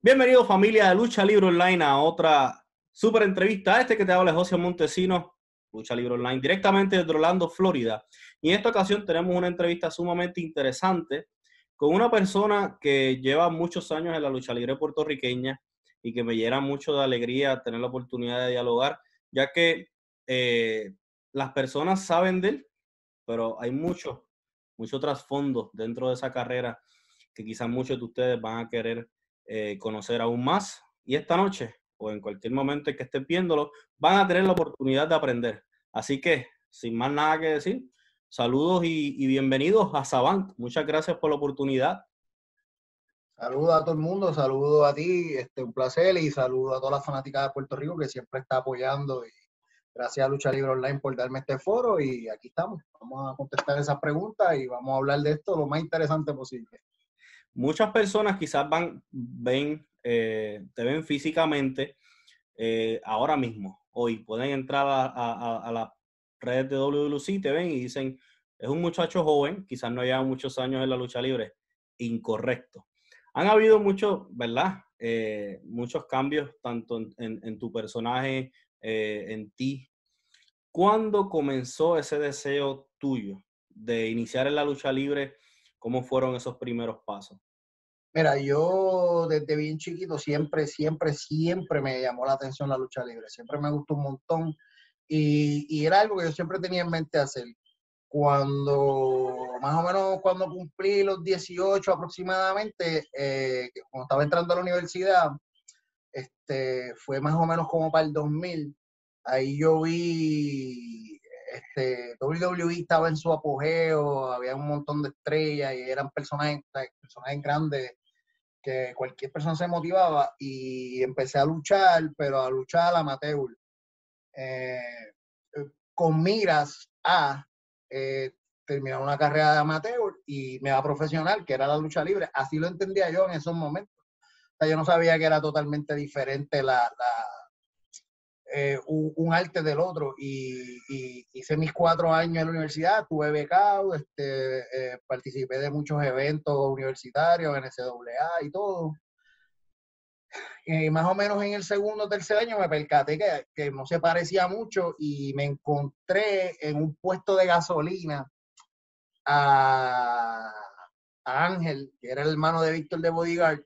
Bienvenido familia de Lucha Libre Online a otra super entrevista. Este que te habla es José Montesino, Lucha Libre Online, directamente desde Orlando, Florida. Y en esta ocasión tenemos una entrevista sumamente interesante con una persona que lleva muchos años en la lucha libre puertorriqueña y que me llena mucho de alegría tener la oportunidad de dialogar, ya que eh, las personas saben de él, pero hay mucho, mucho trasfondo dentro de esa carrera que quizás muchos de ustedes van a querer eh, conocer aún más. Y esta noche, o en cualquier momento en que estén viéndolo, van a tener la oportunidad de aprender. Así que, sin más nada que decir, saludos y, bienvenidos a Savant. Muchas gracias por la oportunidad. Saludos a todo el mundo, saludos a ti, este, un placer y saludos a todas las fanáticas de Puerto Rico que siempre está apoyando y gracias a Lucha Libre Online por darme este foro y aquí estamos. Vamos a contestar esas preguntas y vamos a hablar de esto lo más interesante posible muchas personas quizás van, ven, eh, te ven físicamente eh, ahora mismo, hoy, pueden entrar a, a, a las redes de WLC, te ven y dicen, es un muchacho joven, quizás no lleva muchos años en la lucha libre, incorrecto. Han habido muchos, ¿verdad? Eh, muchos cambios tanto en, en, tu personaje, en ti. ¿Cuándo comenzó ese deseo tuyo de iniciar en la lucha libre? ¿Cómo fueron esos primeros pasos? Mira, yo desde bien chiquito siempre, siempre, siempre me llamó la atención la lucha libre. Siempre me gustó un montón y, era algo que yo siempre tenía en mente hacer. Cuando, más o menos cuando cumplí los 18 aproximadamente, eh, cuando estaba entrando a la universidad, este, fue más o menos como para el 2000. Ahí yo vi este, WWE estaba en su apogeo, había un montón de estrellas y eran personajes, personajes grandes cualquier persona se motivaba y empecé a luchar, pero a luchar amateur, eh, con miras a eh, terminar una carrera de amateur y me va profesional, que era la lucha libre. Así lo entendía yo en esos momentos. yo no sabía que era totalmente diferente la, eh, un, arte del otro y, hice mis cuatro años en la universidad, tuve becado, este, eh, participé de muchos eventos universitarios, NCAA y todo. Y más o menos en el segundo o tercer año me percaté que, que, no se parecía mucho y me encontré en un puesto de gasolina a, a Ángel, que era el hermano de Víctor de Bodyguard,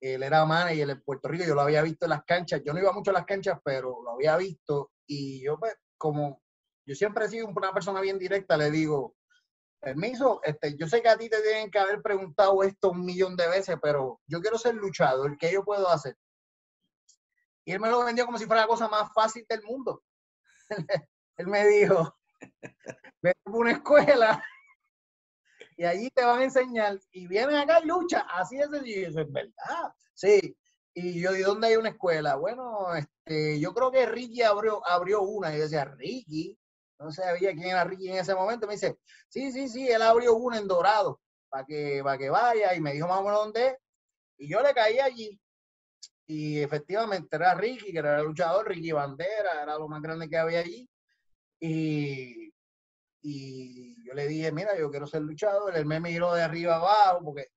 él era manager en Puerto Rico, yo lo había visto en las canchas, yo no iba mucho a las canchas, pero lo había visto y yo pues como yo siempre he sido una persona bien directa, le digo, permiso, este, yo sé que a ti te tienen que haber preguntado esto un millón de veces, pero yo quiero ser luchador, ¿qué yo puedo hacer? Y él me lo vendió como si fuera la cosa más fácil del mundo. él me dijo, vete a una escuela y allí te van a enseñar y vienen acá y lucha, así es sencillo, eso es verdad, sí. Y yo, ¿y dónde hay una escuela? Bueno, este, yo creo que Ricky abrió, abrió una, y yo decía, Ricky, no sabía quién era Ricky en ese momento, me dice, sí, sí, sí, él abrió una en Dorado, para que, para que vaya, y me dijo más o menos dónde y yo le caí allí, y efectivamente era Ricky, que era el luchador, Ricky Bandera, era lo más grande que había allí, y y yo le dije, mira, yo quiero ser luchador. Él me miró de arriba abajo porque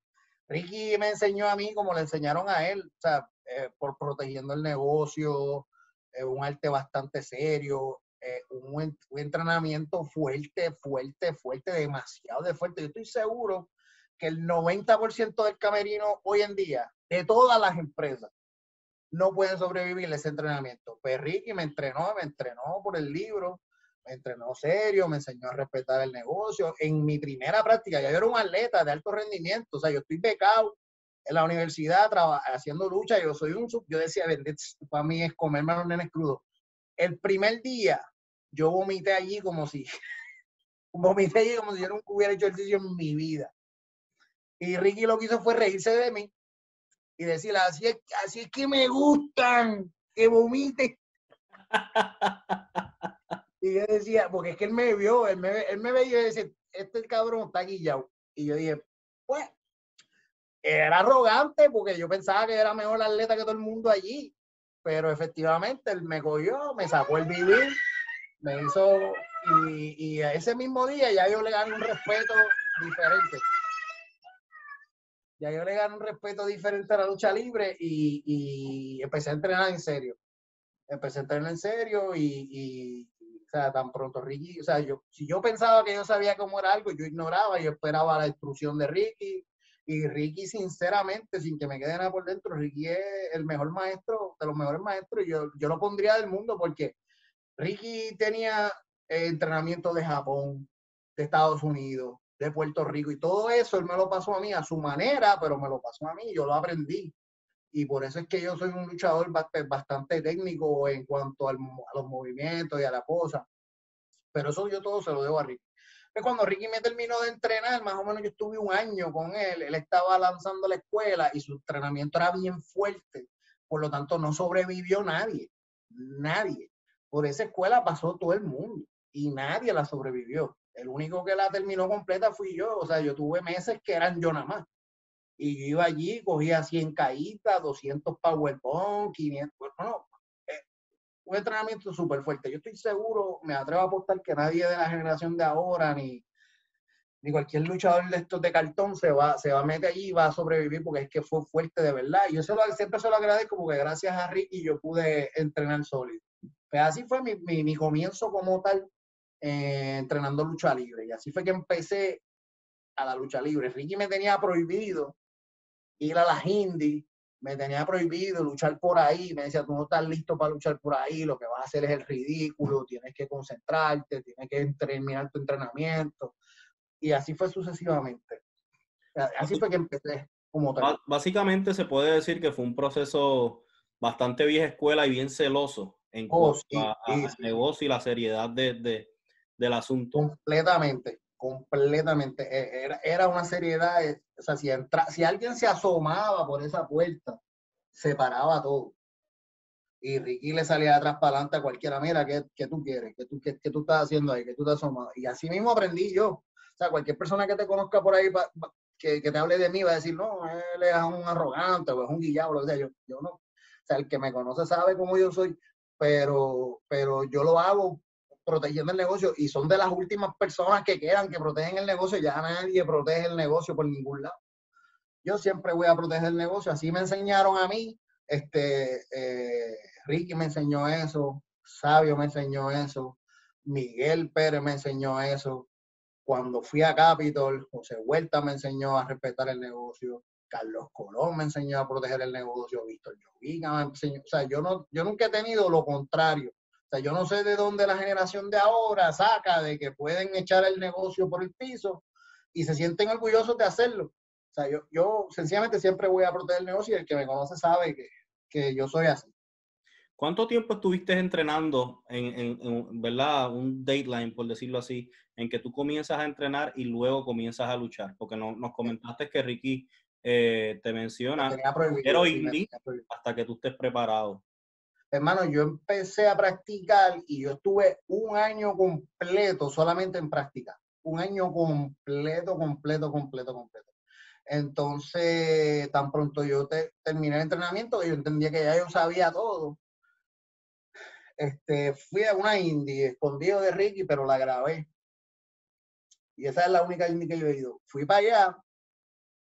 Ricky me enseñó a mí como le enseñaron a él, o sea, eh, por protegiendo el negocio, eh, un arte bastante serio, eh, un, entrenamiento fuerte, fuerte, fuerte, demasiado de fuerte. Yo estoy seguro que el 90% del camerino hoy en día, de todas las empresas, no pueden sobrevivir ese entrenamiento. Pues Ricky me entrenó, me entrenó por el libro, me entrenó serio, me enseñó a respetar el negocio. En mi primera práctica, ya yo era un atleta de alto rendimiento, o sea, yo estoy becado en la universidad haciendo lucha, yo soy un, yo decía, para mí es comerme los nenes crudos. El primer día, yo vomité allí como si, vomité allí como si yo nunca hubiera hecho ejercicio en mi vida. Y Ricky lo que hizo fue reírse de mí y decirle, así es, así es que me gustan, que vomite. Y yo decía, porque es que él me vio, él me, él me veía y decía, este cabrón está guillado. Y yo dije, pues, era arrogante porque yo pensaba que era mejor atleta que todo el mundo allí. Pero efectivamente él me cogió, me sacó el vivir, me hizo, y, y ese mismo día ya yo le gané un respeto diferente. ya yo le gané un respeto diferente a la lucha libre y, y empecé a entrenar en serio. Empecé a entrenar en serio y, sea, tan pronto Ricky, o sea, yo, si yo pensaba que yo sabía cómo era algo, yo ignoraba, yo esperaba la instrucción de Ricky, y Ricky, sinceramente, sin que me quede nada por dentro, Ricky es el mejor maestro, de los mejores maestros, y yo, yo lo pondría del mundo porque Ricky tenía eh, entrenamiento de Japón, de Estados Unidos, de Puerto Rico y todo eso él me lo pasó a mí a su manera, pero me lo pasó a mí, yo lo aprendí. Y por eso es que yo soy un luchador bastante técnico en cuanto a los movimientos y a la cosa. Pero eso yo todo se lo debo a Ricky. Pues cuando Ricky me terminó de entrenar, más o menos yo estuve un año con él, él estaba lanzando la escuela y su entrenamiento era bien fuerte. Por lo tanto, no sobrevivió nadie. Nadie. Por esa escuela pasó todo el mundo y nadie la sobrevivió. El único que la terminó completa fui yo. O sea, yo tuve meses que eran yo nada más. Y yo iba allí, cogía 100 caídas, 200 powerbomb, 500. Bueno, eh, un entrenamiento súper fuerte. Yo estoy seguro, me atrevo a apostar que nadie de la generación de ahora, ni, ni cualquier luchador de estos de cartón se va, se va a meter allí y va a sobrevivir porque es que fue fuerte de verdad. Yo se lo, siempre se lo agradezco porque gracias a Ricky yo pude entrenar sólido. Pues así fue mi, mi, mi comienzo como tal eh, entrenando lucha libre. Y así fue que empecé a la lucha libre. Ricky me tenía prohibido ir a las indies, me tenía prohibido luchar por ahí. Me decía, tú no estás listo para luchar por ahí, lo que vas a hacer es el ridículo, tienes que concentrarte, tienes que terminar tu entrenamiento. Y así fue sucesivamente. Así fue que empecé como tal. Básicamente se puede decir que fue un proceso bastante vieja escuela y bien celoso en oh, cuanto al negocio y la seriedad de, del asunto. Completamente, completamente. E, era, era una seriedad, eh, o sea, si, entra, si alguien se asomaba por esa puerta, se paraba todo. Y Ricky le salía atrás para adelante a cualquiera, mira, ¿qué, qué tú quieres? ¿Qué tú, qué, tú estás haciendo ahí? ¿Qué tú te asomas? Y así mismo aprendí yo. O sea, cualquier persona que te conozca por ahí, que, que, te hable de mí, va a decir, no, él es un arrogante o es un guillado, o sea, yo, yo no. O sea, el que me conoce sabe cómo yo soy, pero, pero yo lo hago protegiendo el negocio y son de las últimas personas que quedan que protegen el negocio, ya nadie protege el negocio por ningún lado. Yo siempre voy a proteger el negocio, así me enseñaron a mí, este, eh, Ricky me enseñó eso, Sabio me enseñó eso, Miguel Pérez me enseñó eso, cuando fui a Capitol, José Huerta me enseñó a respetar el negocio, Carlos Colón me enseñó a proteger el negocio, Víctor Llovica me enseñó, o sea, yo, no, yo nunca he tenido lo contrario sea, yo no sé de dónde la generación de ahora saca de que pueden echar el negocio por el piso y se sienten orgullosos de hacerlo. O sea, yo, yo sencillamente siempre voy a proteger el negocio y el que me conoce sabe que, que yo soy así. ¿Cuánto tiempo estuviste entrenando en, en, ¿verdad? Un deadline, por decirlo así, en que tú comienzas a entrenar y luego comienzas a luchar? Porque no, nos comentaste que Ricky eh, te menciona, pero hasta que tú estés preparado hermano, yo empecé a practicar y yo estuve un año completo solamente en practicar. Un año completo, completo, completo, completo. Entonces, tan pronto yo terminé el entrenamiento, yo entendía que ya yo sabía todo. Este, fui a una indie escondido de Ricky, pero la grabé. Y esa es la única indie que yo he ido. Fui para allá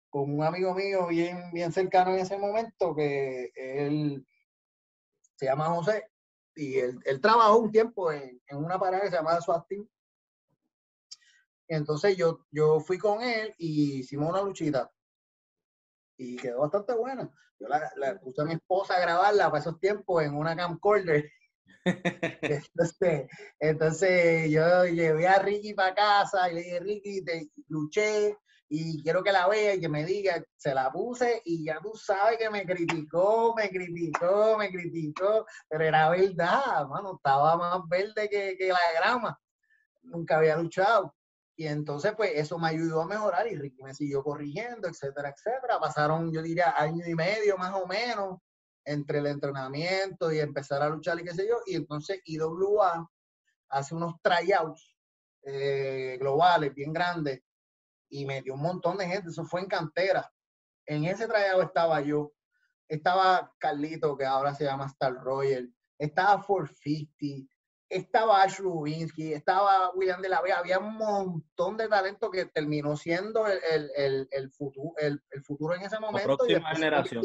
con un amigo mío bien, bien cercano en ese momento, que él se llama José, y él, trabajó un tiempo en, una parada que se llama Swastin. Entonces yo, yo fui con él y hicimos una luchita. Y quedó bastante buena. Yo la, puse a mi esposa a grabarla para esos tiempos en una camcorder. entonces, entonces yo llevé a Ricky para casa y le dije, Ricky, te luché, y quiero que la vea y que me diga, se la puse y ya tú sabes que me criticó, me criticó, me criticó, pero era verdad, mano, estaba más verde que, que la grama, nunca había luchado. Y entonces, pues, eso me ayudó a mejorar y Ricky me siguió corrigiendo, etcétera, etcétera. Pasaron, yo diría, año y medio más o menos entre el entrenamiento y empezar a luchar y qué sé yo. Y entonces IWA hace unos tryouts eh, globales bien grandes y me dio un montón de gente. Eso fue en cantera. En ese trayado estaba yo, estaba Carlito, que ahora se llama Star Royal, estaba 450, estaba Ash Rubinsky, estaba William de la Vega, había un montón de talento que terminó siendo el, el, el, futuro, el, futuro en ese momento. La próxima generación.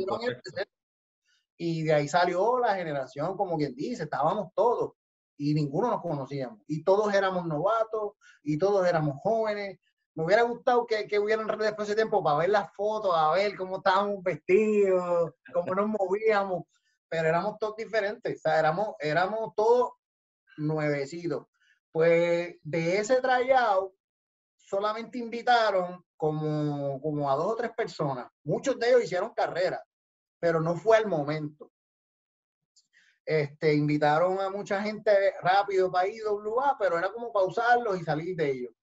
Y de ahí salió la generación, como quien dice, estábamos todos y ninguno nos conocíamos. Y todos éramos novatos y todos éramos jóvenes. Me hubiera gustado que, que hubieran después de tiempo para ver las fotos, a ver cómo estábamos vestidos, cómo nos movíamos, pero éramos todos diferentes, o sea, éramos, éramos todos nuevecitos. Pues de ese tryout solamente invitaron como, como a dos o tres personas. Muchos de ellos hicieron carrera, pero no fue el momento. Este, invitaron a mucha gente rápido para IWA, pero era como pausarlos y salir de ellos.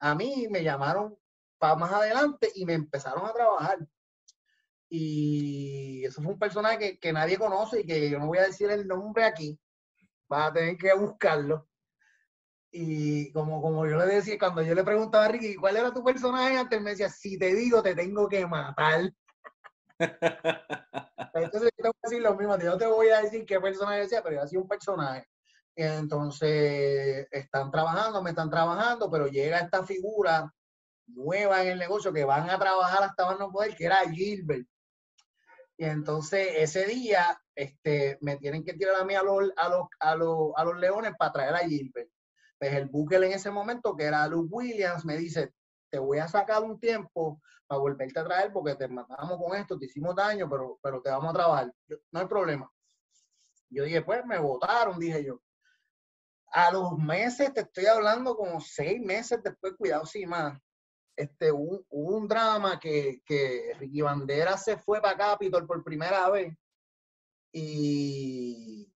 A mí me llamaron para más adelante y me empezaron a trabajar. Y eso fue un personaje que, que nadie conoce y que yo no voy a decir el nombre aquí, vas a tener que buscarlo. Y como, como yo le decía, cuando yo le preguntaba a Ricky, ¿cuál era tu personaje antes? Me decía, si te digo, te tengo que matar. Entonces yo te voy a decir lo mismo, yo te voy a decir qué personaje decía, pero yo hacía un personaje. Entonces, están trabajando, me están trabajando, pero llega esta figura nueva en el negocio que van a trabajar hasta más no poder, que era Gilbert. Y entonces ese día este, me tienen que tirar a mí a los, a los, a los, a los leones para traer a Gilbert. Pues el buque en ese momento, que era Luke Williams, me dice, te voy a sacar un tiempo para volverte a traer porque te matamos con esto, te hicimos daño, pero, pero te vamos a trabajar. no hay problema. Yo dije, pues me votaron, dije yo. A los meses, te estoy hablando como seis meses después, cuidado, sí, más este, hubo, un drama que, que, Ricky Bandera se fue para Capitol por primera vez y,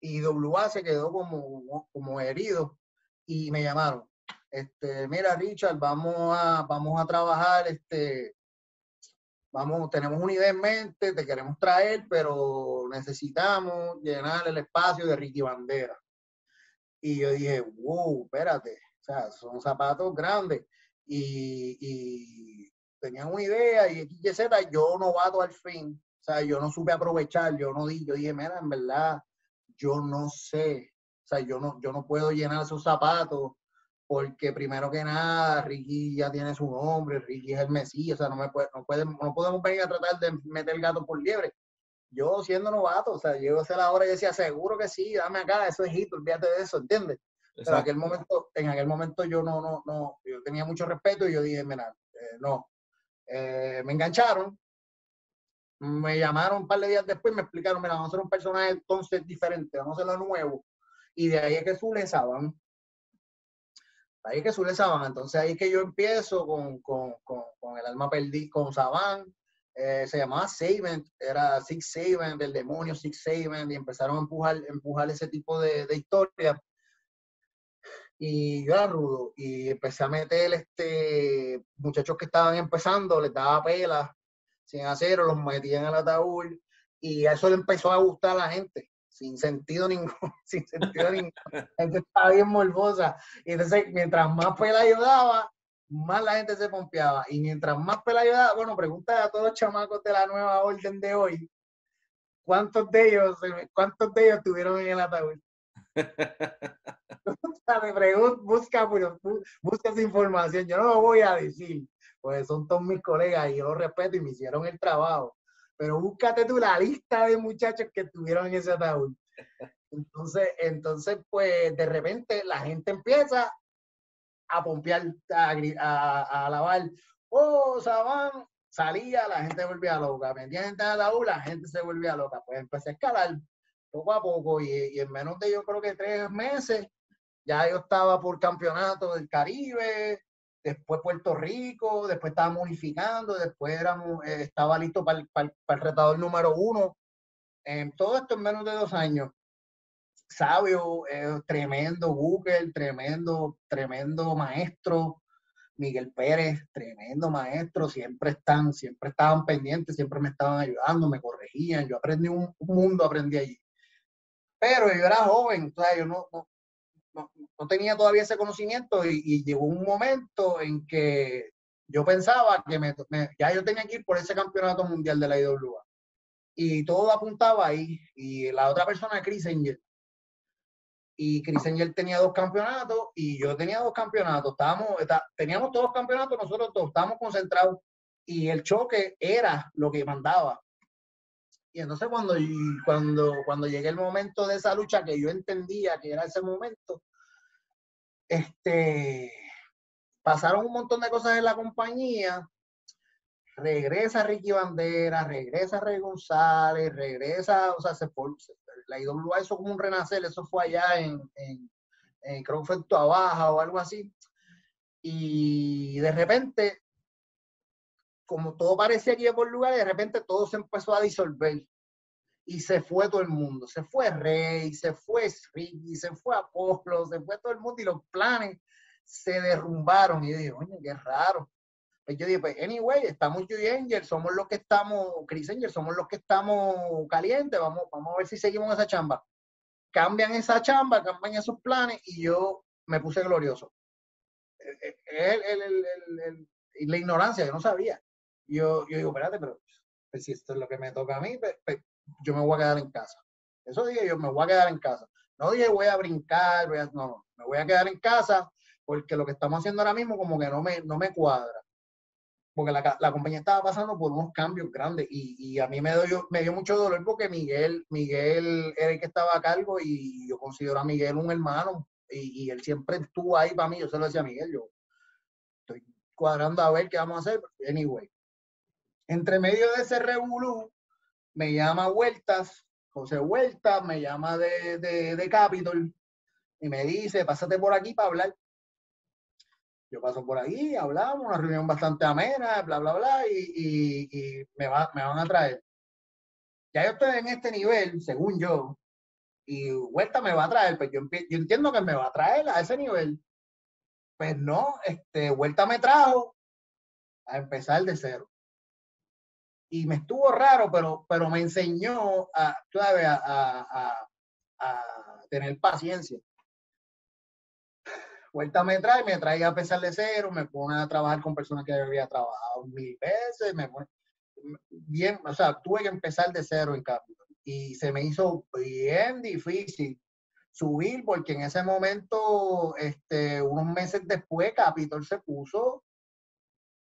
y WA se quedó como, como herido y me llamaron. Este, mira, Richard, vamos a, vamos a trabajar, este, vamos, tenemos una idea en mente, te queremos traer, pero necesitamos llenar el espacio de Ricky Bandera. Y yo dije, wow, espérate, o sea, son zapatos grandes y, y tenían una idea y XYZ, yo novato al fin, o sea, yo no supe aprovechar, yo no di, yo dije, mira, en verdad, yo no sé, o sea, yo no, yo no puedo llenar esos zapatos porque primero que nada, Ricky ya tiene su nombre, Ricky es el Mesías, o sea, no, me puede, no, puede, no podemos venir a tratar de meter gato por liebre. Yo siendo novato, o sea, llego a la hora y decía, seguro que sí, dame acá, eso es hito, olvídate de eso, ¿entiendes? en aquel momento, en aquel momento yo no, no, no, yo tenía mucho respeto y yo dije, mira, eh, no. Eh, me engancharon, me llamaron un par de días después y me explicaron, mira, vamos a hacer un personaje entonces diferente, vamos a hacerlo nuevo. Y de ahí es que Zulezaban. Ahí es que Zulezaban. Entonces ahí es que yo empiezo con, con, con, con el alma perdida, con Saban. Eh, se llamaba Saban, era Six Saban, del demonio Six Saban, y empezaron a empujar, empujar ese tipo de, de historias y yo era rudo y empecé a meter este muchachos que estaban empezando, les daba pela sin acero, los metía en el ataúd y eso le empezó a gustar a la gente sin sentido ninguno, sin sentido ninguno. La gente estaba bien morbosa. Y entonces, mientras más pela yo daba, más la gente se pompeaba. Y mientras más pela yo daba, bueno, pregunta a todos los chamacos de la nueva orden de hoy, ¿cuántos de ellos, cuántos de ellos tuvieron en el ataúd? busca, busca esa información. Yo no lo voy a decir, pues son todos mis colegas y yo los respeto y me hicieron el trabajo. Pero búscate tú la lista de muchachos que estuvieron en ese ataúd. Entonces, entonces, pues de repente la gente empieza a pompear, a, a, a alabar. Oh, Sabán, salía, la gente volvía loca. Vendía gente en el ataúd, la gente se volvía loca. Pues empecé a escalar poco a poco y, en menos de yo creo que tres meses ya yo estaba por campeonato del Caribe, después Puerto Rico, después estábamos unificando, después éramos, eh, estaba listo para el, retador número uno. en todo esto en menos de dos años. Sabio, eh, tremendo Google, tremendo, tremendo maestro. Miguel Pérez, tremendo maestro, siempre están, siempre estaban pendientes, siempre me estaban ayudando, me corregían, yo aprendí un, un mundo, aprendí allí. Pero yo era joven, o sea, yo no, no, no, tenía todavía ese conocimiento y, llegó un momento en que yo pensaba que me, ya yo tenía que ir por ese campeonato mundial de la IWA. Y todo apuntaba ahí. Y la otra persona, Chris Angel, y Chris Angel tenía dos campeonatos y yo tenía dos campeonatos. Estábamos, teníamos todos campeonatos, nosotros todos estábamos concentrados y el choque era lo que mandaba. Y entonces cuando, cuando, cuando llegué el momento de esa lucha, que yo entendía que era ese momento, este, pasaron un montón de cosas en la compañía. Regresa Ricky Bandera, regresa Rey González, regresa, o sea, se la IWA hizo como un renacer, eso fue allá en, en, en creo que Baja o algo así. Y de repente como todo parecía que iba por lugar, de repente todo se empezó a disolver. Y se fue todo el mundo. Se fue Rey, se fue Ricky, se fue Apolo, se fue todo el mundo y los planes se derrumbaron. Y yo dije, oye, qué raro. Pues yo dije, pues, anyway, estamos Joy Angel, somos los que estamos, Chris Angel, somos los que estamos calientes, vamos, vamos a ver si seguimos esa chamba. Cambian esa chamba, cambian esos planes y yo me puse glorioso. El, el, el, la ignorancia, yo no sabía yo, yo digo, espérate, pero pues, si esto es lo que me toca a mí, pues, pues, yo me voy a quedar en casa. Eso dije yo, me voy a quedar en casa. No dije voy a brincar, voy a, no, me voy a quedar en casa porque lo que estamos haciendo ahora mismo como que no me, no me cuadra. Porque la, la compañía estaba pasando por unos cambios grandes y, y a mí me dio, me dio mucho dolor porque Miguel, Miguel era el que estaba a cargo y yo considero a Miguel un hermano y, y él siempre estuvo ahí para mí. Yo se lo decía a Miguel, yo estoy cuadrando a ver qué vamos a hacer. Anyway, entre medio de ese revolú, me llama Vueltas, José Vueltas, me llama de, de, Capitol y me dice, pásate por aquí para hablar. Yo paso por ahí, hablamos, una reunión bastante amena, bla, bla, bla, y, y, me, va, me van a traer. Ya yo estoy en este nivel, según yo, y Vuelta me va a traer, pues yo, yo entiendo que me va a traer a ese nivel. Pues no, este, Vuelta me trajo a empezar de cero y me estuvo raro, pero, pero me enseñó a, A, a, tener paciencia. Vuelta me trae, me trae a pesar de cero, me pone a trabajar con personas que había trabajado mil veces, me pone, bien, o sea, tuve que empezar de cero en Capitol. Y se me hizo bien difícil subir porque en ese momento, este, unos meses después, Capitol se puso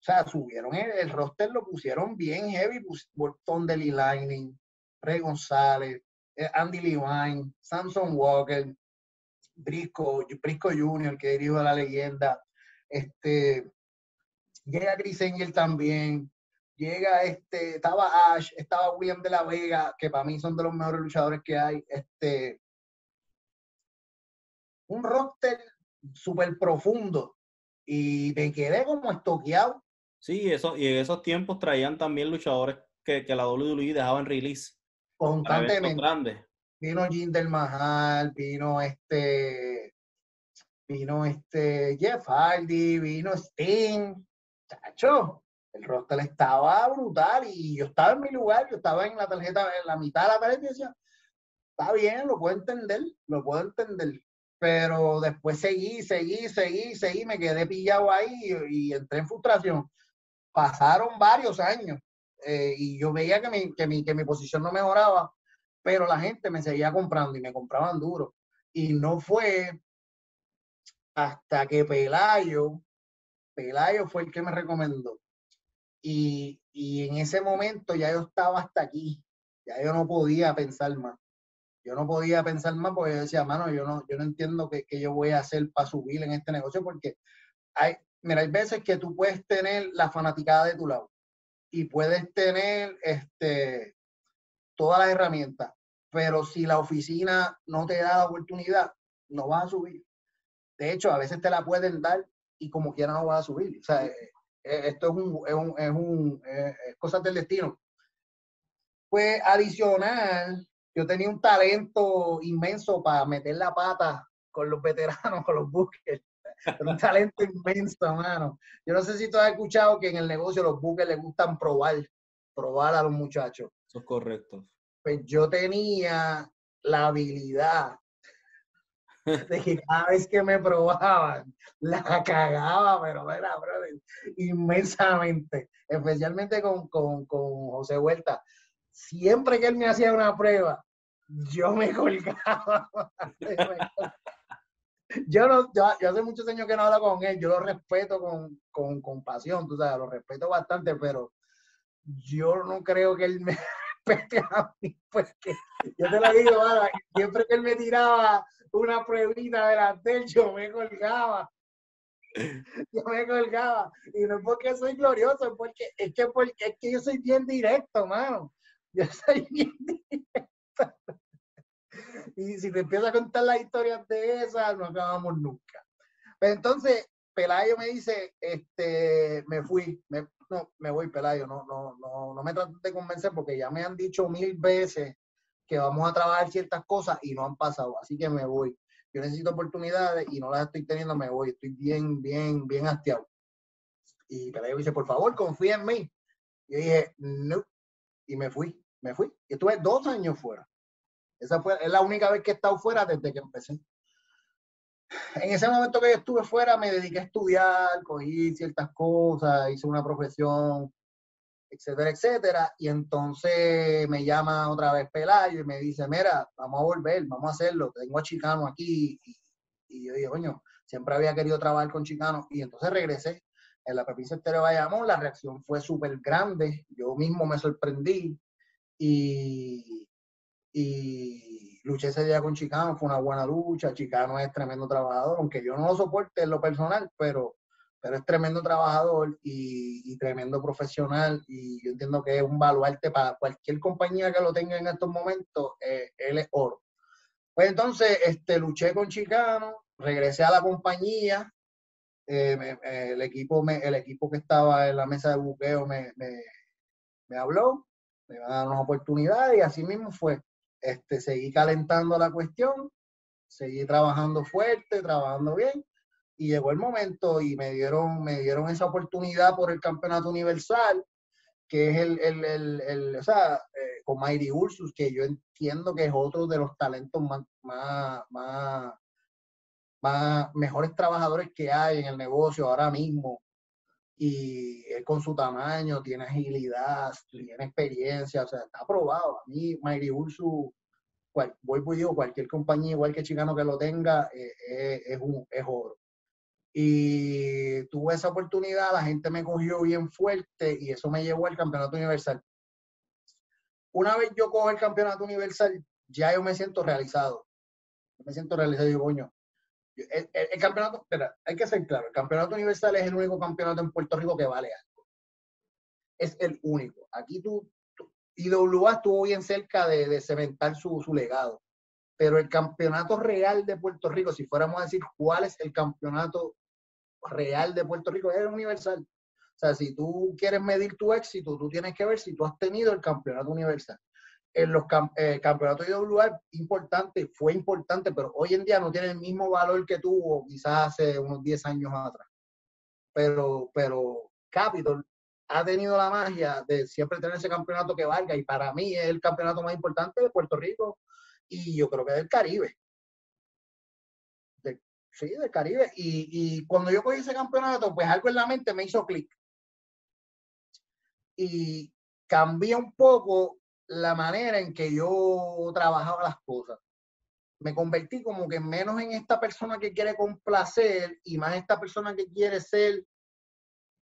o sea, subieron el, roster, lo pusieron bien heavy, Bolton de Lightning, Rey González, eh, Andy Levine, Samson Walker, Brisco, Brisco Jr., que dirijo a la leyenda. Este, llega Chris Angel también. Llega este, estaba Ash, estaba William de la Vega, que para mí son de los mejores luchadores que hay. Este, un roster súper profundo. Y me quedé como estoqueado Sí, eso, y en esos tiempos traían también luchadores que, que la WWE dejaba en release. Constantemente. Vino Jinder Mahal, vino este, vino este Jeff Hardy, vino Sting. Chacho, el roster estaba brutal y yo estaba en mi lugar, yo estaba en la tarjeta, en la mitad de la tarjeta y decía, está bien, lo puedo entender, lo puedo entender. Pero después seguí, seguí, seguí, seguí, me quedé pillado ahí y entré en frustración pasaron varios años eh, y yo veía que mi, que, mi, que mi posición no mejoraba, pero la gente me seguía comprando y me compraban duro. Y no fue hasta que Pelayo, Pelayo fue el que me recomendó. Y, y, en ese momento ya yo estaba hasta aquí, ya yo no podía pensar más. Yo no podía pensar más porque yo decía, mano, yo no, yo no entiendo qué, qué yo voy a hacer para subir en este negocio porque hay, mira, hay veces que tú puedes tener la fanaticada de tu lado y puedes tener este, todas las herramientas, pero si la oficina no te da la oportunidad, no vas a subir. De hecho, a veces te la pueden dar y como quiera no vas a subir. O sea, eh, eh, esto es un, es un, es un eh, cosas del destino. Pues adicional, yo tenía un talento inmenso para meter la pata con los veteranos, con los buques un talento inmenso, mano. Yo no sé si tú has escuchado que en el negocio los buques les gustan probar, probar a los muchachos. Eso es correcto. Pues yo tenía la habilidad de que cada vez que me probaban, la cagaba, pero era, inmensamente. Especialmente con, con, con José Huerta. Siempre que él me hacía una prueba, yo me colgaba. yo no, yo, hace muchos años que no hablo con él, yo lo respeto con, con, con tú sabes, lo respeto bastante, pero yo no creo que él me a mí, porque yo te lo digo, siempre que él me tiraba una pruebita delante yo me colgaba. Yo me colgaba. Y no es porque soy glorioso, es porque es que, porque, es que yo soy bien directo, mano. Yo soy bien directo. Y si te empiezo a contar las historias de esas, no acabamos nunca. Pero entonces, Pelayo me dice, este, me fui, me, no, me voy, Pelayo, no, no, no, no me trates de convencer porque ya me han dicho mil veces que vamos a trabajar ciertas cosas y no han pasado, así que me voy. Yo necesito oportunidades y no las estoy teniendo, me voy, estoy bien, bien, bien hastiado. Y Pelayo dice, por favor, confía en mí. Yo dije, no, y me fui, me fui. Y estuve dos años fuera. Esa fue, es la única vez que he estado fuera desde que empecé en ese momento que yo estuve fuera, me dediqué a estudiar, cogí ciertas cosas, hice una profesión, etcétera, etcétera. Y entonces me llama otra vez Pelayo y me dice, mira, vamos a volver, vamos a hacerlo. Tengo a Chicano aquí. Y, yo dije, coño, siempre había querido trabajar con Chicano. Y entonces regresé. En la Pepín Estéreo Bayamón, la reacción fue súper grande. Yo mismo me sorprendí. Y, y luché ese día con Chicano, fue una buena lucha, Chicano es tremendo trabajador, aunque yo no lo soporte en lo personal, pero, pero es tremendo trabajador y, tremendo profesional y yo entiendo que es un baluarte para cualquier compañía que lo tenga en estos momentos, eh, él es oro. Pues entonces este, luché con Chicano, regresé a la compañía, eh, el, equipo el equipo que estaba en la mesa de buqueo me, me, me habló, me iban a dar una oportunidad y así mismo fue este, seguí calentando la cuestión, seguí trabajando fuerte, trabajando bien, y llegó el momento y me dieron, me dieron esa oportunidad por el campeonato universal, que es el, el, el, o sea, eh, con Mayri Ursus, que yo entiendo que es otro de los talentos más, más, más mejores trabajadores que hay en el negocio ahora mismo y con su tamaño tiene agilidad, tiene experiencia, o sea, está aprobado. A mí, Mayri Ursu, cual, voy pues digo, cualquier compañía, igual que Chicano que lo tenga, eh, eh, es, un, es oro. Y tuve esa oportunidad, la gente me cogió bien fuerte y eso me llevó al campeonato universal. Una vez yo cojo el campeonato universal, ya yo me siento realizado. Me siento realizado y digo, coño, el, campeonato, espera, hay que ser claro, el campeonato universal es el único campeonato en Puerto Rico que vale algo. Es el único. Aquí tú, IWA estuvo bien cerca de, de cementar su, su, legado. Pero el campeonato real de Puerto Rico, si fuéramos a decir cuál es el campeonato real de Puerto Rico, es universal. O sea, si tú quieres medir tu éxito, tú tienes que ver si tú has tenido el campeonato universal en los eh, campeonatos de IWA importante, fue importante, pero hoy en día no tiene el mismo valor que tuvo quizás hace unos 10 años atrás. Pero, pero Capitol ha tenido la magia de siempre tener ese campeonato que valga y para mí es el campeonato más importante de Puerto Rico y yo creo que del Caribe. sí, del Caribe. Y, y cuando yo cogí ese campeonato, pues algo en la mente me hizo clic. Y cambié un poco la manera en que yo trabajaba las cosas. Me convertí como que menos en esta persona que quiere complacer y más esta persona que quiere ser,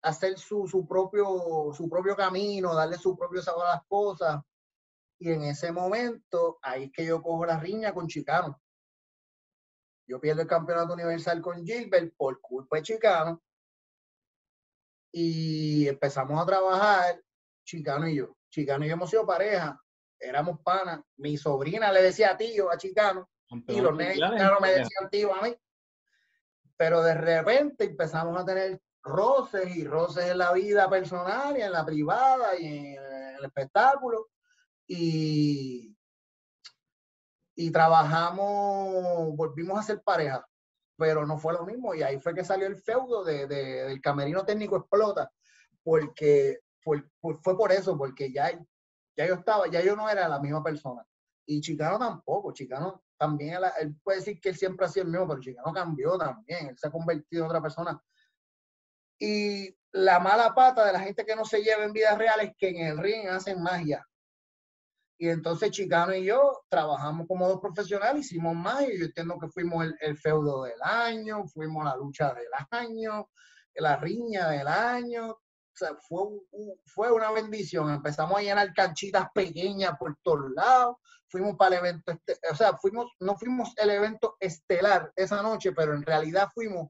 hacer su, su, propio, su propio camino, darle su propio sabor a las cosas. Y en ese momento, ahí es que yo cojo la riña con Chicano. Yo pierdo el campeonato universal con Gilbert por culpa de Chicano. Y empezamos a trabajar, Chicano y yo. Chicano y yo hemos sido pareja, éramos panas. Mi sobrina le decía tío a Chicano y los nenes me decían tío a mí. Pero de repente empezamos a tener roces y roces en la vida personal y en la privada y en el espectáculo. Y, y trabajamos, volvimos a ser pareja, pero no fue lo mismo. Y ahí fue que salió el feudo de, del camerino técnico explota, porque fue por eso, porque ya, ya yo estaba, ya yo no era la misma persona. Y Chicano tampoco, Chicano también, él, puede decir que él siempre ha sido el mismo, pero Chicano cambió también, él se ha convertido en otra persona. Y la mala pata de la gente que no se lleva en vida real es que en el ring hacen magia. Y entonces Chicano y yo trabajamos como dos profesionales, hicimos y yo entiendo que fuimos el, el feudo del año, fuimos la lucha del año, la riña del año. Fue, fue una bendición. Empezamos a llenar canchitas pequeñas por todos lados. Fuimos para el evento, este, o sea, fuimos, no fuimos el evento estelar esa noche, pero en realidad fuimos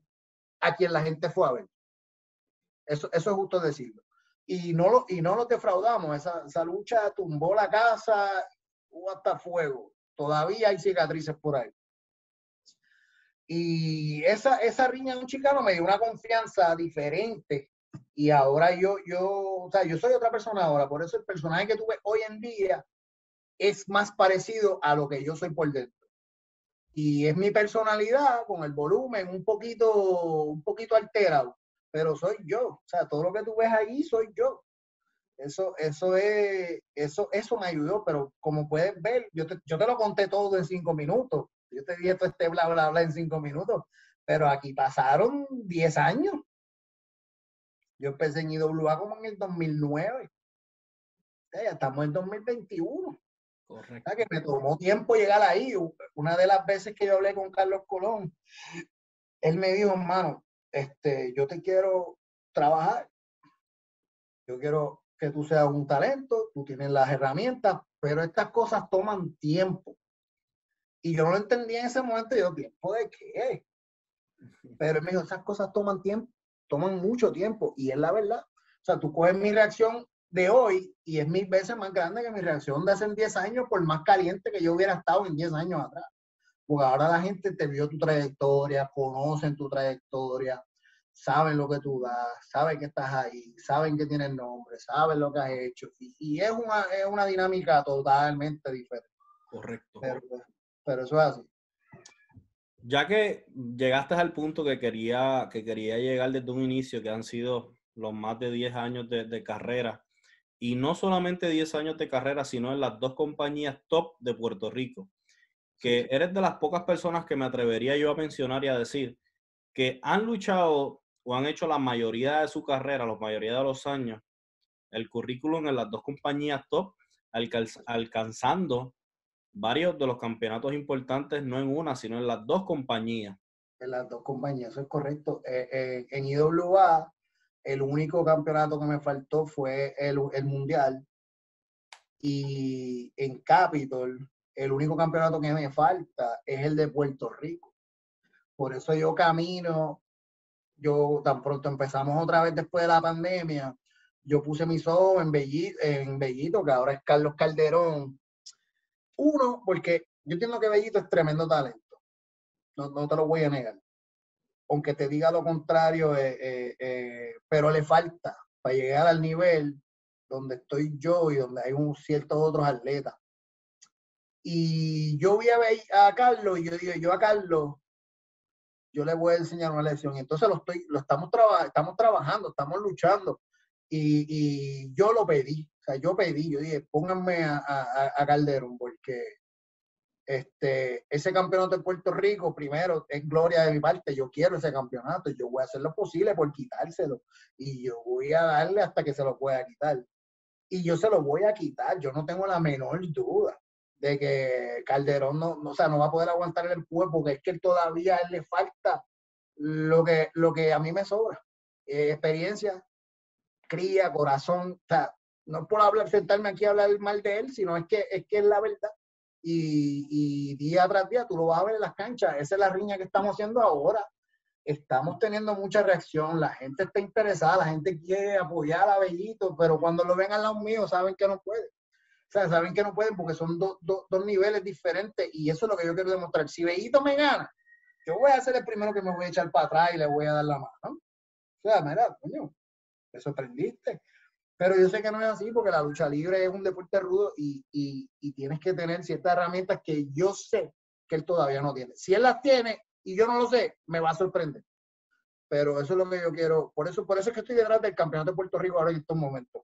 a quien la gente fue a ver. Eso, eso es justo decirlo y no lo, y no defraudamos. Esa, esa lucha tumbó la casa, hubo hasta fuego. Todavía hay cicatrices por ahí. Y esa, esa riña de un chicano me dio una confianza diferente. Y ahora yo, yo, o sea, yo soy otra persona ahora. Por eso el personaje que tuve hoy en día es más parecido a lo que yo soy por dentro. Y es mi personalidad con el volumen un poquito, un poquito alterado pero soy yo. O sea, todo lo que tú ves ahí soy yo. Eso, eso es, eso, eso me ayudó, pero como puedes ver, yo te, yo te lo conté todo en cinco minutos. Yo te dije todo este bla, bla, bla en cinco minutos, pero aquí pasaron diez años. Yo empecé en IWA como en el 2009. Ya estamos en 2021. Correcto. O sea, que me tomó tiempo llegar ahí. Una de las veces que yo hablé con Carlos Colón, él me dijo, hermano, este, yo te quiero trabajar, yo quiero que tú seas un talento, tú tienes las herramientas, pero estas cosas toman tiempo. Y yo no lo entendía en ese momento, yo, ¿tiempo de qué? Pero me dijo, esas cosas toman tiempo, toman mucho tiempo, y es la verdad. O sea, tú coges mi reacción de hoy y es mil veces más grande que mi reacción de hace 10 años, por más caliente que yo hubiera estado en 10 años atrás. Porque ahora la gente te vio tu trayectoria, conocen tu trayectoria, saben lo que tú das, saben que estás ahí, saben que tienes nombre, saben lo que has hecho. Y, es, una, es una dinámica totalmente diferente. Correcto. Pero, eso es así. Ya que llegaste al punto que quería, que quería llegar desde un inicio, que han sido los más de 10 años de, de carrera, y no solamente 10 años de carrera, sino en las dos compañías top de Puerto Rico que eres de las pocas personas que me atrevería yo a mencionar y a decir que han luchado o han hecho la mayoría de su carrera, la mayoría de los años, el currículum en las dos compañías top, alcanzando varios de los campeonatos importantes, no en una, sino en las dos compañías. En las dos compañías, eso es correcto. Eh, eh, en IWA, el único campeonato que me faltó fue el, el Mundial. Y en Capitol, el único campeonato que me falta es el de Puerto Rico. Por eso yo camino, yo tan pronto empezamos otra vez después de la pandemia, yo puse mi show en Bellito, en Bellito, que ahora es Carlos Calderón. Uno, porque yo entiendo que Bellito es tremendo talento. No, te lo voy a negar. Aunque te diga lo contrario, eh, eh, eh, pero le falta para llegar al nivel donde estoy yo y donde hay un ciertos otros atletas. Y yo vi a, a Carlos y yo digo, yo a Carlos, yo le voy a enseñar una lección. Y entonces lo, estoy, lo estamos, estamos trabajando, estamos luchando. Y, y, yo lo pedí, yo pedí, yo dije, pónganme a, Calderón, porque este, ese campeonato de Puerto Rico, primero, es gloria de mi parte, yo quiero ese campeonato, yo voy a hacer lo posible por quitárselo, y yo voy a darle hasta que se lo pueda quitar. Y yo se lo voy a quitar, yo no tengo la menor duda de que Calderón no, o sea, no va a poder aguantar el cuerpo, porque es que todavía le falta lo que, lo que a mí me sobra. Eh, experiencia, cría, corazón, o no por hablar, sentarme aquí a hablar mal de él, sino es que es, que es la verdad. Y, y, día tras día tú lo vas a ver en las canchas. Esa es la riña que estamos haciendo ahora. Estamos teniendo mucha reacción, la gente está interesada, la gente quiere apoyar a Bellito, pero cuando lo ven al lado mío saben que no puede. O sea, saben que no pueden porque son dos niveles diferentes y eso es lo que yo quiero demostrar. Si Bellito me gana, yo voy a ser el primero que me voy a echar para atrás y le voy a dar la mano. O sea, mira, coño, me sorprendiste. Pero yo sé que no es así porque la lucha libre es un deporte rudo y, y, y tienes que tener ciertas herramientas que yo sé que él todavía no tiene. Si él las tiene y yo no lo sé, me va a sorprender. Pero eso es lo que yo quiero. Por eso, por eso es que estoy detrás del campeonato de Puerto Rico ahora en estos momentos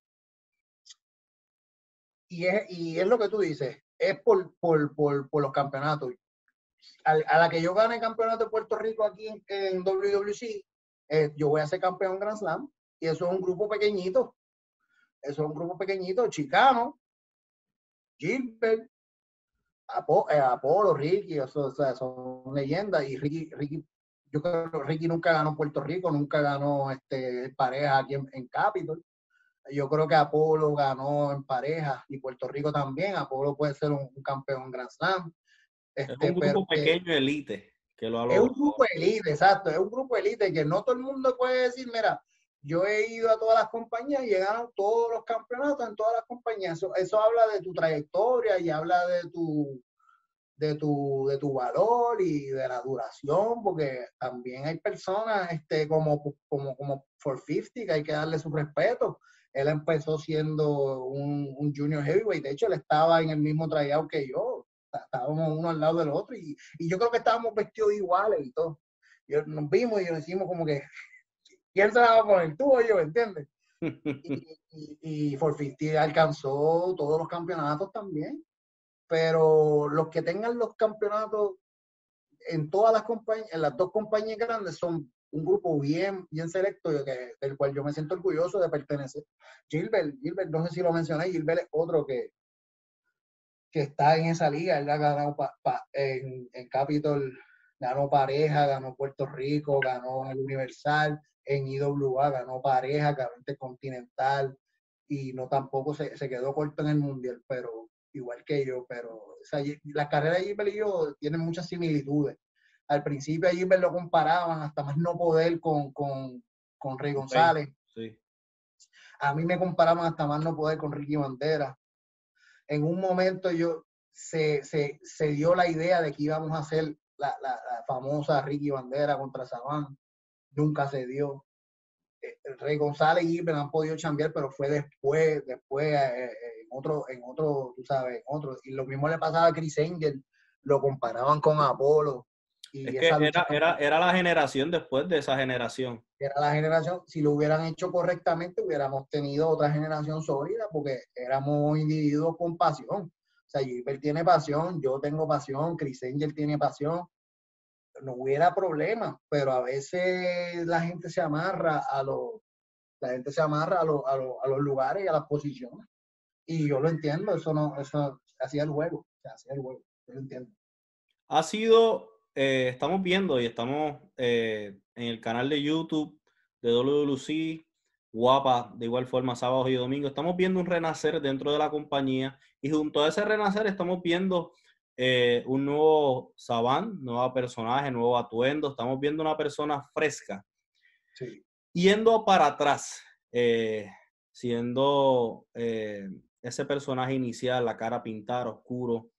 y es, y es lo que tú dices, es por, por, por, por los campeonatos. A, la que yo gane el campeonato de Puerto Rico aquí en, en WWC, eh, yo voy a ser campeón Grand Slam y eso es un grupo pequeñito. Eso es un grupo pequeñito, chicano. Gilbert, eh, Apolo, Ricky, o sea, son leyendas. Y Ricky, Ricky, yo creo que Ricky nunca ganó Puerto Rico, nunca ganó este, pareja aquí en, Capitol. Yo creo que Apolo ganó en pareja y Puerto Rico también. Apolo puede ser un, campeón Grand Slam. Este, es un grupo pequeño elite. Que lo es un grupo elite, exacto. Es un grupo elite que no todo el mundo puede decir, mira, yo he ido a todas las compañías y he todos los campeonatos en todas las compañías. Eso, habla de tu trayectoria y habla de tu, de tu, de tu valor y de la duración, porque también hay personas este, como, como, como 450 que hay que darle su respeto. Él empezó siendo un, un junior heavyweight, de hecho él estaba en el mismo tryout que yo, estábamos uno al lado del otro y, y yo creo que estábamos vestidos iguales y todo. Y nos vimos y nos decimos como que ¿Quién se la va a poner? Tú o yo, ¿entiendes? y, y, y alcanzó todos los campeonatos también. Pero los que tengan los campeonatos en todas las compañías, en las dos compañías grandes, son un grupo bien, bien selecto que, del cual yo me siento orgulloso de pertenecer. Gilbert, Gilbert, no sé si lo mencioné, Gilbert es otro que, que está en esa liga, él ha ganado en, en Capitol, ganó pareja, ganó Puerto Rico, ganó el Universal, en IWA, ganó pareja, ganó intercontinental y no tampoco se, quedó corto en el mundial, pero igual que yo, pero la carrera de Gilbert y yo tienen muchas similitudes. Al principio a Gilbert lo comparaban hasta más no poder con, con, con Rey González. A mí me comparaban hasta más no poder con Ricky Bandera. En un momento yo se, dio la idea de que íbamos a hacer la, la, la famosa Ricky Bandera contra Sabán nunca se dio. Eh, el Rey González y Gilbert han podido cambiar, pero fue después, después, eh, eh, en otro, en otro, tú sabes, en otro. Y lo mismo le pasaba a Chris Angel, lo comparaban con Apolo. Y es que era, era, era, la generación después de esa generación. Era la generación, si lo hubieran hecho correctamente, hubiéramos tenido otra generación sólida, porque éramos individuos con pasión. O sea, Gilbert tiene pasión, yo tengo pasión, Chris Angel tiene pasión, no hubiera problema, pero a veces la gente se amarra a los, la gente se amarra a, a, los lugares y a las posiciones. Y yo lo entiendo, eso no, eso hacía el juego, hacía el juego, yo lo entiendo. Ha sido, eh, estamos viendo y estamos eh, en el canal de YouTube de WLC, Guapa, de igual forma, sábados y domingos, estamos viendo un renacer dentro de la compañía y junto a ese renacer estamos viendo eh, un nuevo Saban, nuevo personaje, nuevo atuendo. Estamos viendo una persona fresca. Yendo para atrás, eh, siendo eh, ese personaje inicial, la cara pintada, oscuro.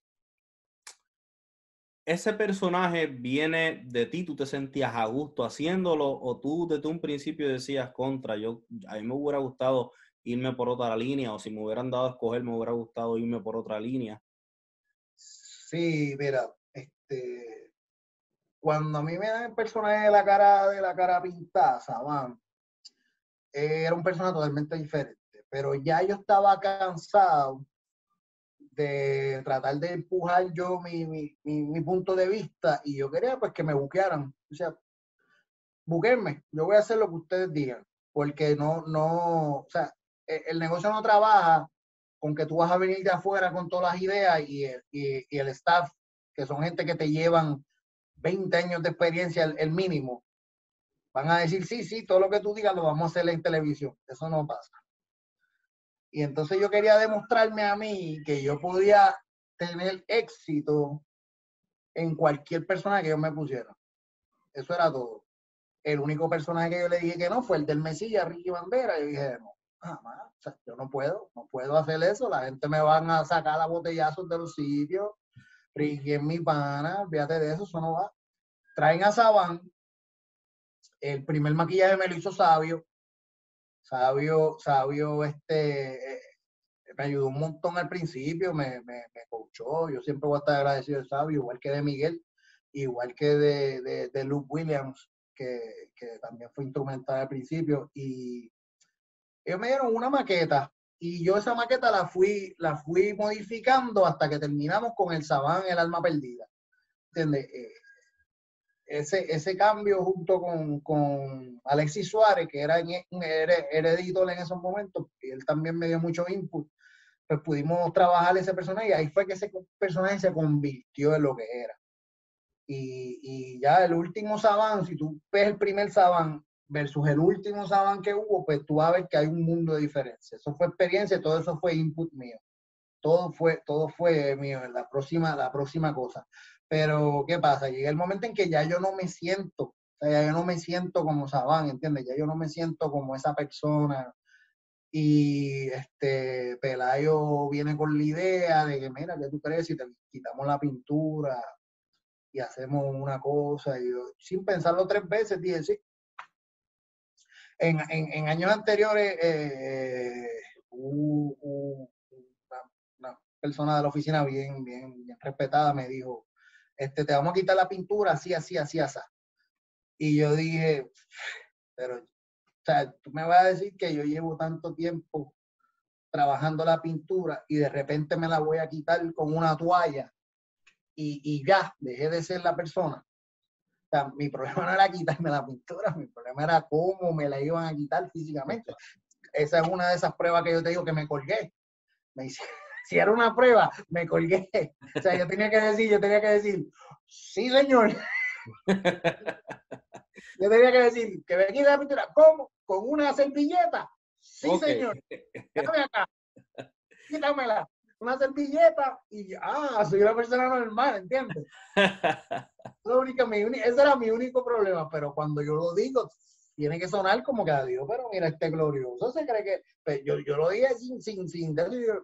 Ese personaje viene de ti, tú te sentías a gusto haciéndolo o tú desde un principio decías contra, yo a mí me hubiera gustado irme por otra línea o si me hubieran dado a escoger me hubiera gustado irme por otra línea. Sí, mira, este, cuando a mí me dan el personaje de la cara de la cara pintada, Saban, era un personaje totalmente diferente. Pero ya yo estaba cansado de tratar de empujar yo mi, mi, mi, punto de vista y yo quería pues que me buquearan. O sea, buquenme, yo voy a hacer lo que ustedes digan, porque no, no, o sea, e, el negocio no trabaja con que tú vas a venir de afuera con todas las ideas y, el staff, que son gente que te llevan 20 años de experiencia, el, mínimo, van a decir, sí, sí, todo lo que tú digas lo vamos a hacer en televisión. Eso no pasa. Y entonces yo quería demostrarme a mí que yo podía tener éxito en cualquier persona que yo me pusiera. Eso era todo. El único personaje que yo le dije que no fue el del Mesías, Ricky Bandera. Yo dije, no, yo no puedo, no puedo hacer eso. La gente me van a sacar a botellazos de los sitios. Ricky mi pana, fíjate de eso, eso no va. Traen a Saban. El primer maquillaje me lo hizo Sabio. Sabio, Sabio, este, eh, me ayudó un montón al principio, me, me, me coachó. Yo siempre voy a estar agradecido de Sabio, igual que de Miguel, igual que de, de, de Luke Williams, que, que también fue instrumental al principio. Y ellos me dieron una maqueta y yo esa maqueta la fui, la fui modificando hasta que terminamos con el Sabán, el alma perdida. ¿Entiendes? Eh, ese, ese cambio junto con, con Alexis Suárez, que era, era, editor en esos momentos, y él también me dio mucho input. pues pudimos trabajar ese personaje y ahí fue que ese personaje se convirtió en lo que era. Y, y ya el último Saban, si tú ves el primer Saban versus el último Saban que hubo, pues tú vas a ver que hay un mundo de diferencia. Eso fue experiencia, todo eso fue input mío. Todo fue, todo fue mío, la próxima, la próxima cosa. Pero, ¿qué pasa? Llega el momento en que ya yo no me siento, o sea, ya yo no me siento como Saban, ¿entiendes? Ya yo no me siento como esa persona. Y este Pelayo viene con la idea de que, mira, ¿qué tú crees si te quitamos la pintura y hacemos una cosa? Y sin pensarlo tres veces, dije, sí. En, años anteriores, eh, una, una, persona de la oficina bien, bien, bien respetada me dijo, este, te vamos a quitar la pintura así, así, así, así. Y yo dije, pero, o sea, tú me vas a decir que yo llevo tanto tiempo trabajando la pintura y de repente me la voy a quitar con una toalla y, y ya, dejé de ser la persona. Sea, mi problema no era quitarme la pintura, mi problema era cómo me la iban a quitar físicamente. Esa es una de esas pruebas que yo te digo que me colgué. Me hice, si era una prueba, me colgué. O sea, yo tenía que decir, yo tenía que decir, sí, señor. yo tenía que decir, que me quita la pintura. ¿Cómo? ¿Con una servilleta? Sí, okay. señor. Dame acá. Quítamela. Una servilleta y ah, soy una persona normal, ¿entiendes? Lo único, mi, ese era mi único problema, pero cuando yo lo digo, tiene que sonar como que adiós, pero mira, este glorioso se cree que, pues, yo, yo lo dije sin, sin, sin decir,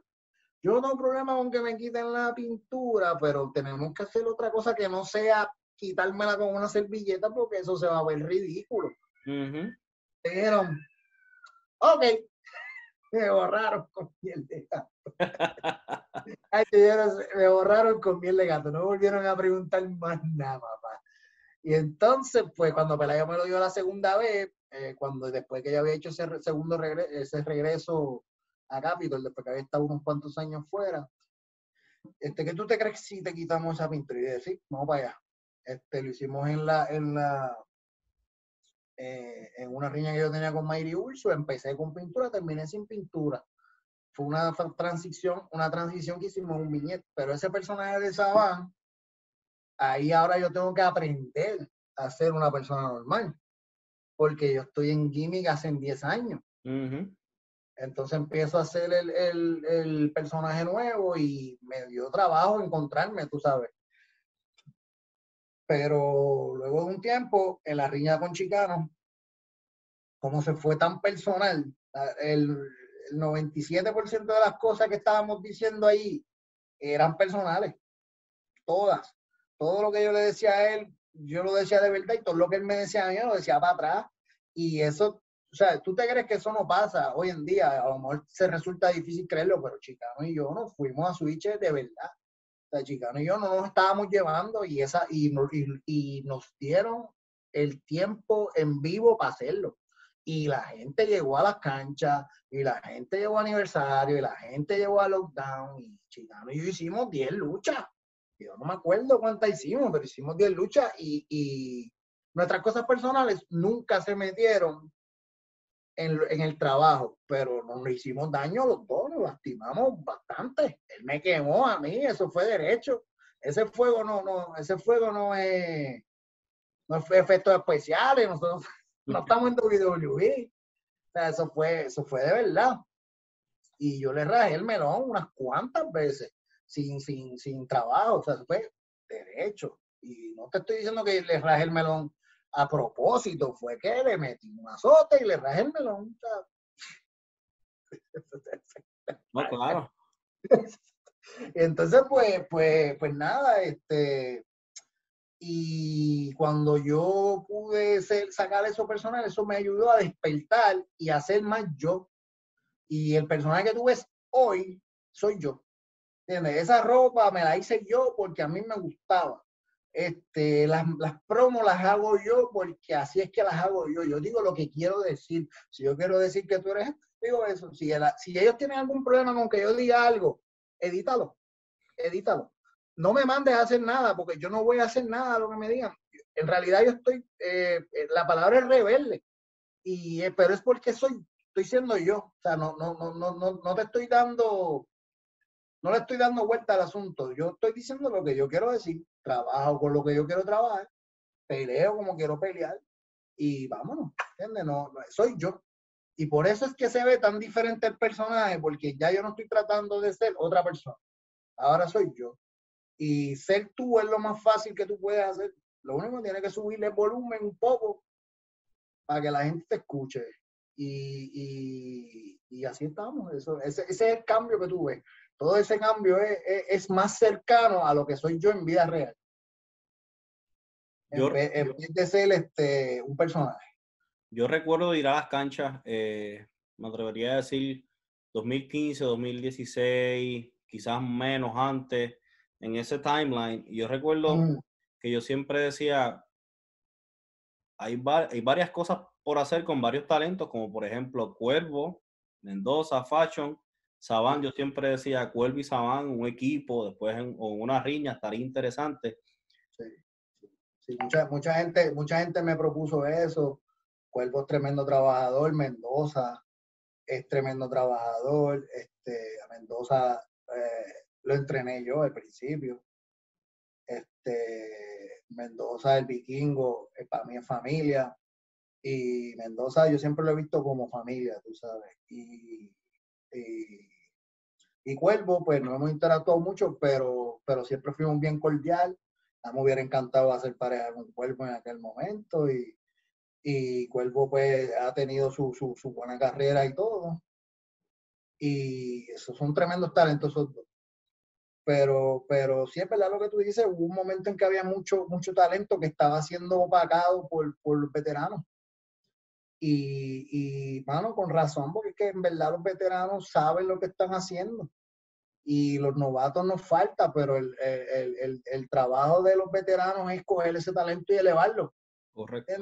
yo no tengo problema con que me quiten la pintura, pero tenemos que hacer otra cosa que no sea quitármela con una servilleta porque eso se va a ver ridículo. Uh -huh. Dijeron, ok, me borraron con miel de gato. Ay, me borraron con miel de gato, no volvieron a preguntar más nada, papá. Y entonces, pues cuando Pelayo me lo dio la segunda vez, eh, cuando después que ya había hecho ese segundo regreso, ese regreso a Capitol, después que había estado unos cuantos años fuera. Este, ¿Qué tú te crees si te quitamos esa pintura? Y decir, vamos para allá. Este, lo hicimos en la, en la, eh, en una riña que yo tenía con Mayri Urso, empecé con pintura, terminé sin pintura. Fue una transición, una transición que hicimos un viñete, pero ese personaje de Saban, ahí ahora yo tengo que aprender a ser una persona normal, porque yo estoy en gimmick hace 10 años. Uh -huh. Entonces empiezo a hacer el, el, el, personaje nuevo y me dio trabajo encontrarme, tú sabes. Pero luego de un tiempo, en la riña con Chicano, como se fue tan personal, el, el 97% de las cosas que estábamos diciendo ahí eran personales. Todas. Todo lo que yo le decía a él, yo lo decía de verdad y todo lo que él me decía a mí, lo decía para atrás. Y eso o sea, tú te crees que eso no pasa hoy en día, a lo mejor se resulta difícil creerlo, pero Chicano y yo nos fuimos a Switch de verdad. Chicano y yo no nos estábamos llevando y, esa, y, y, y nos dieron el tiempo en vivo para hacerlo. Y la gente llegó a las canchas, y la gente llegó a aniversario, y la gente llegó a lockdown, y Chicano y yo hicimos 10 luchas. Yo no me acuerdo cuántas hicimos, pero hicimos 10 luchas y, y nuestras cosas personales nunca se metieron en, en, el trabajo, pero nos hicimos daño los dos, nos lastimamos bastante. Él me quemó a mí, eso fue derecho. Ese fuego no, no, ese fuego no es, no es efectos especiales, nosotros no estamos en WWE. O sea, eso fue, eso fue de verdad. Y yo le rajé el melón unas cuantas veces, sin, sin, sin trabajo, o sea, fue derecho. Y no te estoy diciendo que le rajé el melón a propósito, fue que le metí un azote y le rajé el melón. No, claro. Entonces, pues, pues, pues nada, este, y cuando yo pude ser, sacar eso personal, eso me ayudó a despertar y a ser más yo. Y el personaje que tú ves hoy soy yo. ¿Entiendes? Esa ropa me la hice yo porque a mí me gustaba este, las, las promos las hago yo porque así es que las hago yo. Yo digo lo que quiero decir. Si yo quiero decir que tú eres, digo eso. Si, si ellos tienen algún problema con que yo diga algo, edítalo, edítalo. No me mandes a hacer nada porque yo no voy a hacer nada de lo que me digan. En realidad yo estoy, eh, la palabra es rebelde, y, eh, pero es porque soy, estoy siendo yo. O sea, no, no, no, no, no te estoy dando no le estoy dando vuelta al asunto. Yo estoy diciendo lo que yo quiero decir. Trabajo con lo que yo quiero trabajar. Peleo como quiero pelear. Y vámonos. ¿Entiendes? No, soy yo. Y por eso es que se ve tan diferente el personaje, porque ya yo no estoy tratando de ser otra persona. Ahora soy yo. Y ser tú es lo más fácil que tú puedes hacer. Lo único que tiene que subirle el volumen un poco para que la gente te escuche. Y, y, así estamos. Eso, ese, ese, es el cambio que tú ves. Todo ese cambio es, es, más cercano a lo que soy yo en vida real. en, vez, de ser este, un personaje. Yo recuerdo ir a las canchas, eh, me atrevería a decir 2015, 2016, quizás menos antes, en ese timeline. Y yo recuerdo mm. que yo siempre decía, hay, hay varias cosas por hacer con varios talentos, como por ejemplo Cuervo, Mendoza, Fashion, Saban. Yo siempre decía Cuervo y Saban, un equipo, después en, una riña, estaría interesante. Sí, mucha, mucha, gente, mucha gente me propuso eso. Cuervo es tremendo trabajador, Mendoza es tremendo trabajador. Este, a Mendoza eh, lo entrené yo al principio. Este, Mendoza, el vikingo, eh, para mí es familia. Y Mendoza yo siempre lo he visto como familia, tú sabes. Y, y, Cuervo, pues no hemos interactuado mucho, pero, pero siempre fuimos bien cordial. A me hubiera encantado hacer pareja con Cuervo en aquel momento. Y, Cuervo pues ha tenido su, su, su buena carrera y todo. Y esos son tremendos talentos esos dos pero, pero sí es verdad lo que tú dices, hubo un momento en que había mucho, mucho talento que estaba siendo opacado por, por los veteranos. Y, y, mano, con razón, porque es que en verdad los veteranos saben lo que están haciendo. Y los novatos nos falta, pero el, el, el, el trabajo de los veteranos es coger ese talento y elevarlo. Correcto.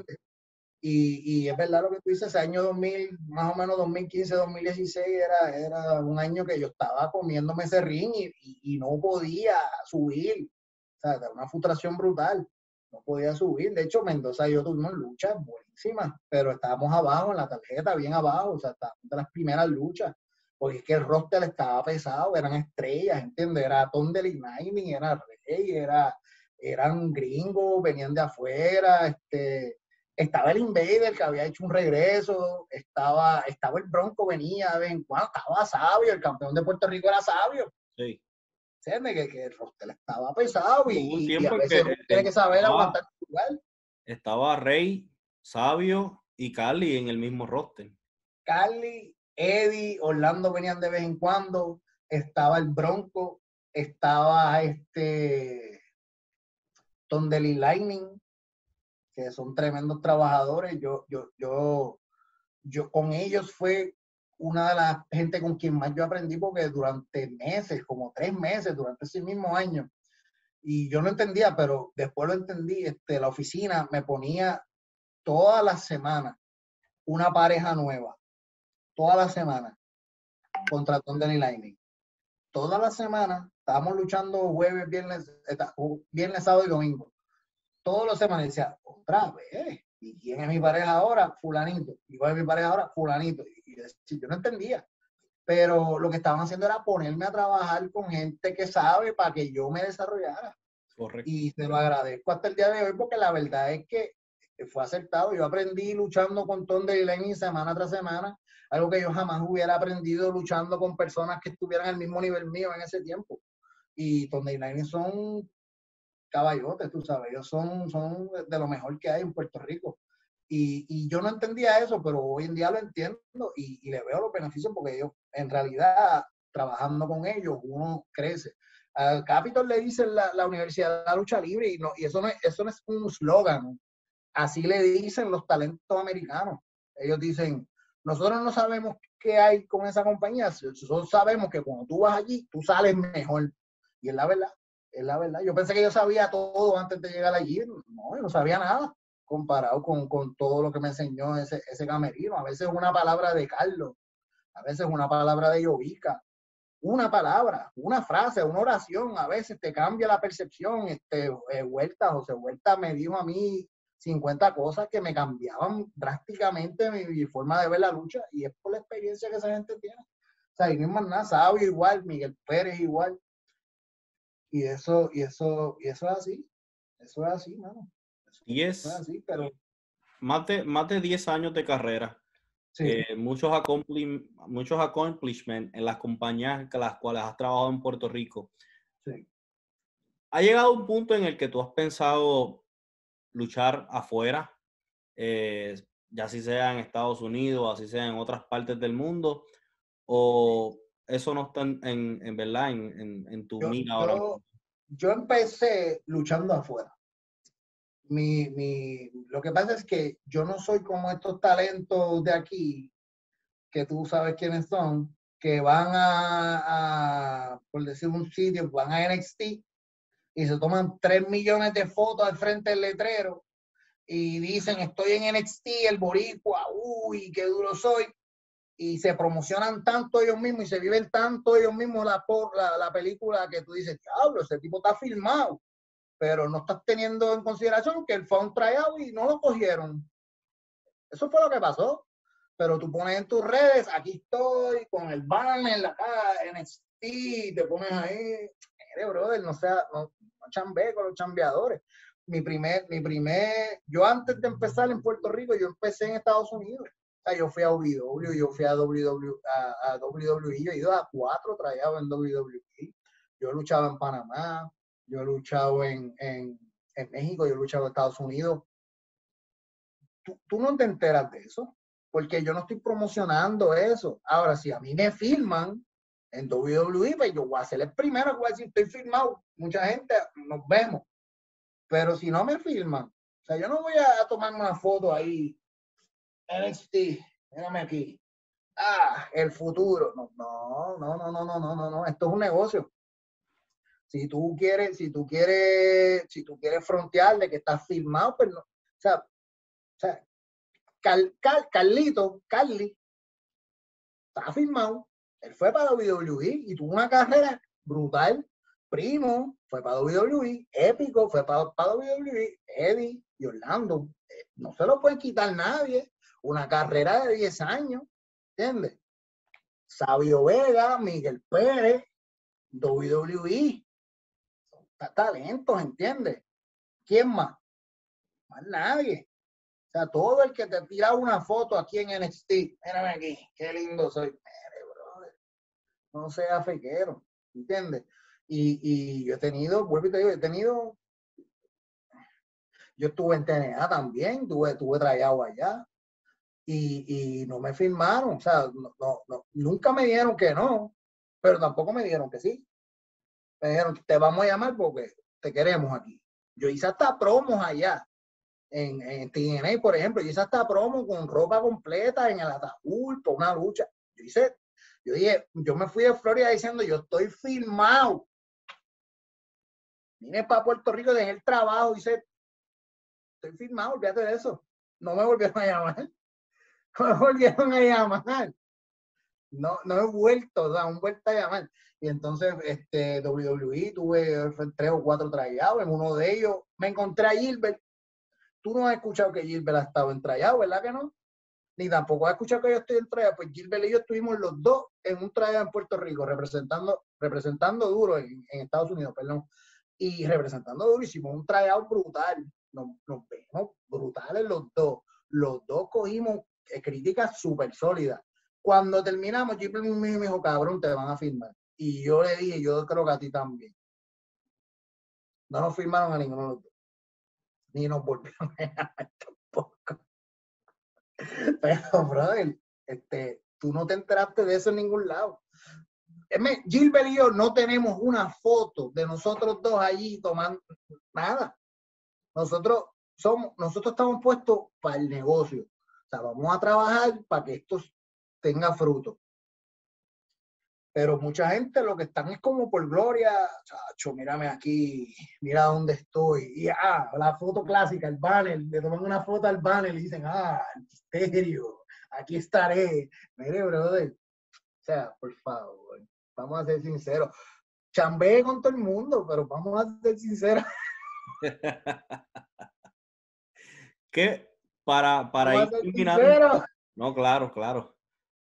Y, y, es verdad lo que tú dices, ese año 2000, más o menos 2015, 2016, era, era un año que yo estaba comiéndome ese ring y, y, no podía subir. O sea, era una frustración brutal. Podía subir. De hecho, Mendoza y yo tuvimos luchas buenísimas, pero estábamos abajo en la tarjeta, bien abajo. O sea, estábamos de las primeras luchas. Porque es que el roster estaba pesado, eran estrellas, ¿entiendes? Era Tom Lightning, era Rey, era, eran gringos, venían de afuera, este estaba el Invader que había hecho un regreso, estaba, estaba el Bronco, venía de vez estaba Sabio, el campeón de Puerto Rico era Sabio. Sí. Que, que el roster estaba pesado y, a veces que, tiene que saber aguantar lugar. Estaba Rey, Sabio y Carly en el mismo roster. Carly, Eddie, Orlando venían de vez en cuando, estaba el Bronco, estaba este Tondeli Lightning, que son tremendos trabajadores. Yo, yo, yo, yo con ellos fue una de las gente con quien más yo aprendí porque durante meses, como tres meses, durante ese mismo año, y yo no entendía, pero después lo entendí, este, la oficina me ponía todas las semanas una pareja nueva, todas las semanas, contra Tondeni Lightning. Todas las semanas estábamos luchando jueves, viernes, viernes, sábado y domingo todos los semanas decía, otra vez, ¿y quién es mi pareja ahora? Fulanito. ¿Y cuál es mi pareja ahora? Fulanito. Y, yo no entendía. Pero lo que estaban haciendo era ponerme a trabajar con gente que sabe para que yo me desarrollara. Correcto. Y se lo agradezco hasta el día de hoy porque la verdad es que fue aceptado. Yo aprendí luchando con Tom de Lenin semana tras semana, algo que yo jamás hubiera aprendido luchando con personas que estuvieran al mismo nivel mío en ese tiempo. Y Tom de son caballotes, tú sabes, ellos son, son de lo mejor que hay en Puerto Rico. Y, y yo no entendía eso, pero hoy en día lo entiendo y, y, le veo los beneficios porque ellos, en realidad, trabajando con ellos, uno crece. Al Capitol le dicen la, la Universidad de la Lucha Libre y, no, y eso, no es, eso no es un slogan. Así le dicen los talentos americanos. Ellos dicen, nosotros no sabemos qué hay con esa compañía, nosotros sabemos que cuando tú vas allí, tú sales mejor. Y es la verdad es la verdad. Yo pensé que yo sabía todo antes de llegar allí. No, yo no sabía nada comparado con, con todo lo que me enseñó ese, ese camerino. A veces una palabra de Carlos, a veces una palabra de Yovica, una palabra, una frase, una oración, a veces te cambia la percepción. Este, eh, Vuelta, José Vuelta me dijo a mí 50 cosas que me cambiaban drásticamente mi, mi, forma de ver la lucha y es por la experiencia que esa gente tiene. sea, y no es más nada, Sabio igual, Miguel Pérez igual. Y eso, y eso, y eso es así. Eso es así, mano. y es, así, pero... más, de, más de 10 años de carrera. Eh, muchos, muchos accomplishments en las compañías con las cuales has trabajado en Puerto Rico. Sí. ¿Ha llegado un punto en el que tú has pensado luchar afuera? Eh, ya si sea en Estados Unidos, así sea en otras partes del mundo, o eso no está en, en, verdad en, en, tu yo, ahora. Yo, empecé luchando afuera. Mi, mi, lo que pasa es que yo no soy como estos talentos de aquí, que tú sabes quiénes son, que van a, a por decir un sitio, van a NXT y se toman 3 millones de fotos al frente del letrero y dicen estoy en NXT, el boricua, uy, qué duro soy. Y se promocionan tanto ellos mismos y se viven tanto ellos mismos la, la, la película que tú dices, diablo, ese tipo está filmado. Pero no estás teniendo en consideración que él fue un tryout y no lo cogieron. Eso fue lo que pasó. Pero tú pones en tus redes, aquí estoy, con el banner en la cara, NXT, te pones ahí, mire, brother, no sea, no, no chambe con los chambeadores mi primer, mi primer, yo antes de empezar en Puerto Rico, yo empecé en Estados Unidos. Yo fui a OVW, yo fui a WWE, a, WWE, yo he ido a cuatro trayados en WWE. Yo he luchado en Panamá, yo he luchado en, en, México, yo he luchado en Estados Unidos. Tú, tú, no te enteras de eso, porque yo no estoy promocionando eso. Ahora, si a mí me filman en WWE, pues yo voy a ser el primero que voy a decir, estoy filmado. Mucha gente, nos vemos. Pero si no me filman, o sea, yo no voy a, tomarme una foto ahí, NXT, mírame aquí. Ah, el futuro. No, no, no, no, no, no, no, no, esto es un negocio. Si tú quieres, si tú quieres, si tú quieres frontear de que estás filmado, pues no. O sea, o sea Carlito, Carly, está filmado. Él fue para WWE y tuvo una carrera brutal. Primo, fue para WWE, Épico fue para, para WWE, Eddie y Orlando. Eh, no se lo puede quitar nadie. Una carrera de 10 años, ¿entiendes? Sabio Vega, Miguel Pérez, WWE. Son talentos, ¿entiendes? ¿Quién más? Más nadie. O sea, todo el que te tira una foto aquí en NXT, mírame aquí, qué lindo soy. Brother, no sea fequero, ¿entiendes? Y, y yo he tenido, vuelvo y te digo, he tenido, yo estuve en TNA también, tuve, tuve trayado allá y, no me firmaron, o sea, no, no, nunca me dijeron que no, pero tampoco me dijeron que sí. Me dijeron, te vamos a llamar porque te queremos aquí. Yo hice hasta promos allá, en, en TNA, por ejemplo, yo hice hasta promos con ropa completa en el ataúd, por una lucha. Yo hice, yo dije, yo me fui de Florida diciendo, yo estoy filmado vine para Puerto Rico, dejé el trabajo, dice, estoy firmado, olvídate de eso. No me volvieron a llamar. Me volvieron a llamar. No, no he vuelto, o sea, un vuelta a llamar. Y entonces, este, WWE, tuve tres o cuatro trayados, en uno de ellos me encontré a Gilbert. Tú no has escuchado que Gilbert ha estado en trayado, ¿verdad que no? Ni tampoco has escuchado que yo estoy en trayado. Pues Gilbert y yo estuvimos los dos en un trayado en Puerto Rico, representando, representando duro en, en Estados Unidos, perdón y representando durísimo, un tryout brutal. Nos, vemos brutales los dos. Los dos cogimos eh, críticas súper sólidas. Cuando terminamos, Gilbert me dijo, cabrón, te van a firmar. Y yo le dije, yo creo que a ti también. No nos firmaron a ninguno de los dos. Ni nos volvieron a tampoco. Pero, brother, este, tú no te enteraste de eso en ningún lado. Gilbert y yo no tenemos una foto de nosotros dos allí tomando nada. Nosotros somos, nosotros estamos puestos para el negocio. Sea, vamos a trabajar para que esto tenga fruto. Pero mucha gente lo que están es como por gloria, chacho, mírame aquí, mira dónde estoy. Y ah, la foto clásica, el banner, le toman una foto al banner y dicen, ah, misterio, aquí estaré. Mire, brother. O sea, por favor. Vamos a ser sinceros. Chambé con todo el mundo, pero vamos a ser sinceros. ¿Qué? Para, para ir No, claro, claro.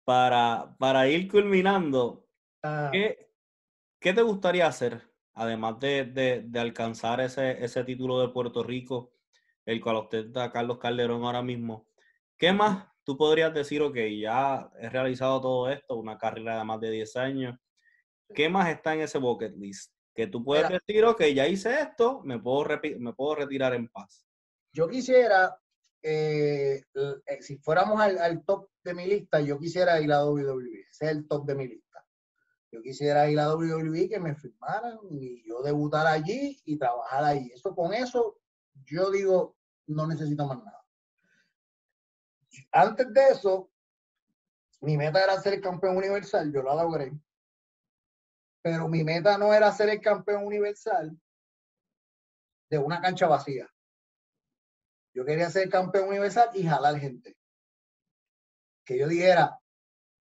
para, para ir culminando, Ah, ¿qué, qué te gustaría hacer? Además de, de- de alcanzar ese, ese título de Puerto Rico, el cual ostenta Carlos Calderón ahora mismo, ¿qué más tú podrías decir, ok, ya he realizado todo esto, una carrera de más de 10 años, ¿qué más está en ese bucket list? Que tú puedes Mira. decir, ok, ya hice esto, me puedo, me puedo retirar en paz. yo quisiera, eh, eh, si fuéramos al, top de mi lista, yo quisiera ir a WWE. Ese es el top de mi lista. Yo quisiera ir a WWE, que me firmaran y yo debutar allí y trabajar allí. Eso con eso, yo digo, no necesito más nada. Antes de eso, mi meta era ser campeón universal, yo lo logré. Pero mi meta no era ser el campeón universal de una cancha vacía. Yo quería ser campeón universal y jalar gente. Que yo dijera,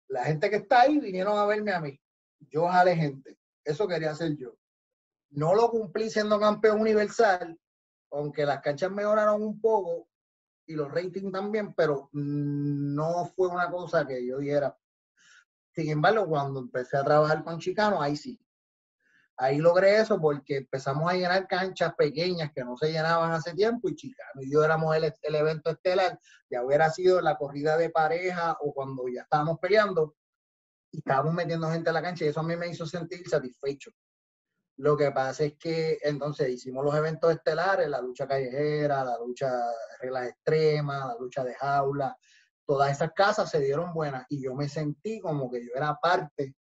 la gente que está ahí vinieron a verme a mí. Yo jalé gente. Eso quería hacer yo. No lo cumplí siendo campeón universal, aunque las canchas mejoraron un poco y los ratings también, pero no fue una cosa que yo dijera. Sin embargo, cuando empecé a trabajar con Chicano, ahí sí. Ahí logré eso porque empezamos a llenar canchas pequeñas que no se llenaban hace tiempo y Chicano y yo éramos el, el evento estelar, ya hubiera sido la corrida de pareja o cuando ya estábamos peleando y estábamos metiendo gente a la cancha y eso a mí me hizo sentir satisfecho. Lo que pasa es que entonces hicimos los eventos estelares, la lucha callejera, la lucha de reglas extremas, la lucha de jaula, todas esas casas se dieron buenas y yo me sentí como que yo era parte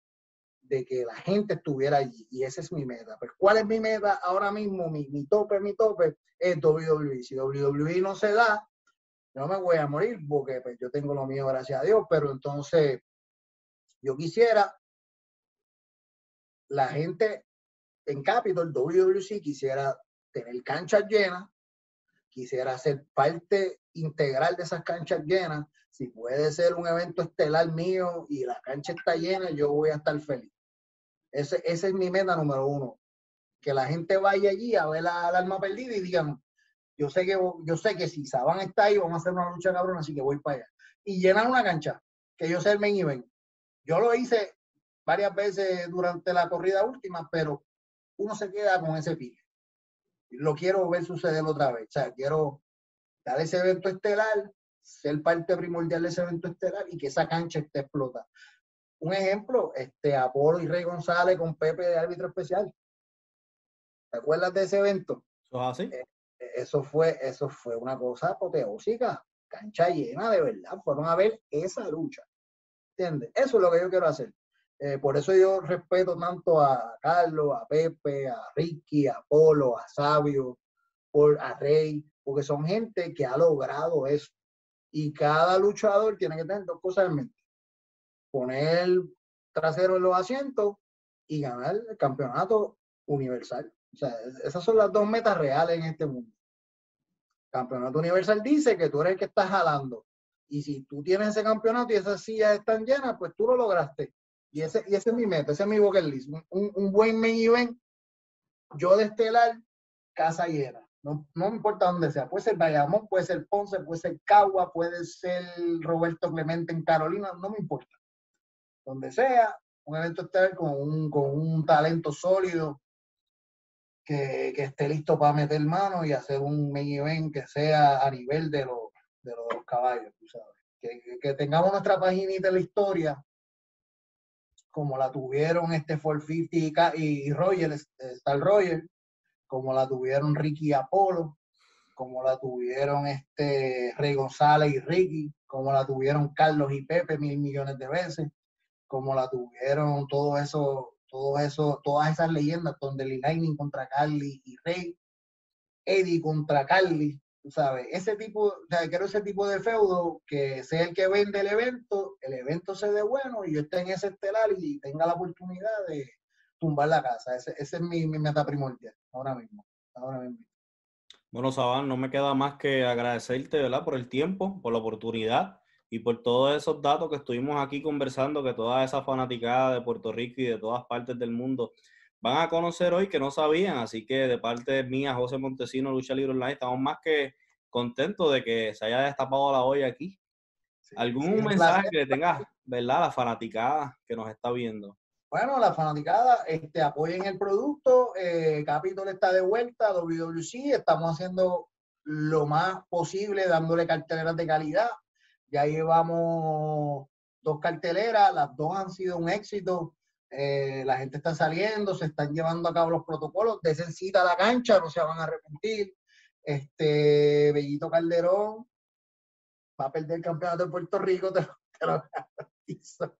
de que la gente estuviera allí y esa es mi meta. Pues, ¿cuál es mi meta ahora mismo? Mi, mi tope, mi tope es WWE. Si WWE no se da, no me voy a morir porque pues, yo tengo lo mío, gracias a Dios, pero entonces yo quisiera la gente en Capitol, WWC, quisiera tener canchas llenas, quisiera ser parte integral de esas canchas llenas. Si puede ser un evento estelar mío y la cancha está llena, yo voy a estar feliz. Ese, esa es mi meta número uno. Que la gente vaya allí a ver la, la alma perdida y digan, yo sé que yo sé que si Saban está ahí, vamos a hacer una lucha cabrona, así que voy para allá. Y llenar una cancha, que yo sea el main event. Yo lo hice varias veces durante la corrida última, pero uno se queda con ese pique. Lo quiero ver suceder otra vez. O sea, quiero dar ese evento estelar, ser parte primordial de ese evento estelar y que esa cancha esté explotada. Un ejemplo, este Apolo y Rey González con Pepe de árbitro especial. ¿Te acuerdas de ese evento? ¿Eso es así? Eso fue, eso fue una cosa apoteósica, cancha llena de verdad. Fueron a ver esa lucha. ¿Entiendes? Eso es lo que yo quiero hacer. Eh, por eso yo respeto tanto a Carlos, a Pepe, a Ricky, a Polo, a Sabio, por, a Rey, porque son gente que ha logrado eso. Y cada luchador tiene que tener dos cosas en mente. Poner el trasero en los asientos y ganar el campeonato universal. O sea, esas son las dos metas reales en este mundo. Campeonato universal dice que tú eres el que estás jalando. Y si tú tienes ese campeonato y esas sillas están llenas, pues tú lo lograste. Y ese, y ese es mi meta, ese es mi bucket list. Un, buen main event, yo de estelar, casa llena. No, no importa dónde sea. Puede ser Bayamón, puede ser Ponce, puede ser Cagua, puede ser Roberto Clemente en Carolina, no me importa. Donde sea, un evento estelar con un, con un talento sólido que, que esté listo para meter mano y hacer un main event que sea a nivel de, los de, los, caballos, tú sabes. Que, que, que tengamos nuestra paginita de la historia como la tuvieron este 450 y, y Roger, Star Roger, como la tuvieron Ricky y Apolo, como la tuvieron este Rey González y Ricky, como la tuvieron Carlos y Pepe mil millones de veces, como la tuvieron todo eso, todo eso, todas esas leyendas donde Lee Lightning contra Carly y Rey, Eddie contra Carly, tú sabes, ese tipo, quiero ese tipo de feudo que sea el que vende el evento, el evento se dé bueno y yo esté en ese estelar y tenga la oportunidad de tumbar la casa. Ese, ese es mi, mi, meta primordial ahora mismo. Ahora mismo. Bueno, Saban, no me queda más que agradecerte, ¿verdad? Por el tiempo, por la oportunidad y por todos esos datos que estuvimos aquí conversando, que toda esa fanaticada de Puerto Rico y de todas partes del mundo van a conocer hoy que no sabían. Así que de parte mía, José Montesino, Lucha Libre Online, estamos más que contentos de que se haya destapado la olla aquí. ¿Algún mensaje que tengas, verdad, la fanaticada que nos está viendo? Bueno, la fanaticada, este, apoyen el producto. Eh, Capitol está de vuelta, WWC. Estamos haciendo lo más posible, dándole carteleras de calidad. Ya llevamos dos carteleras, las dos han sido un éxito. Eh, la gente está saliendo, se están llevando a cabo los protocolos. de cita a la cancha, no se van a arrepentir. Este, Bellito Calderón va a perder el campeonato de Puerto Rico, te lo, garantizo.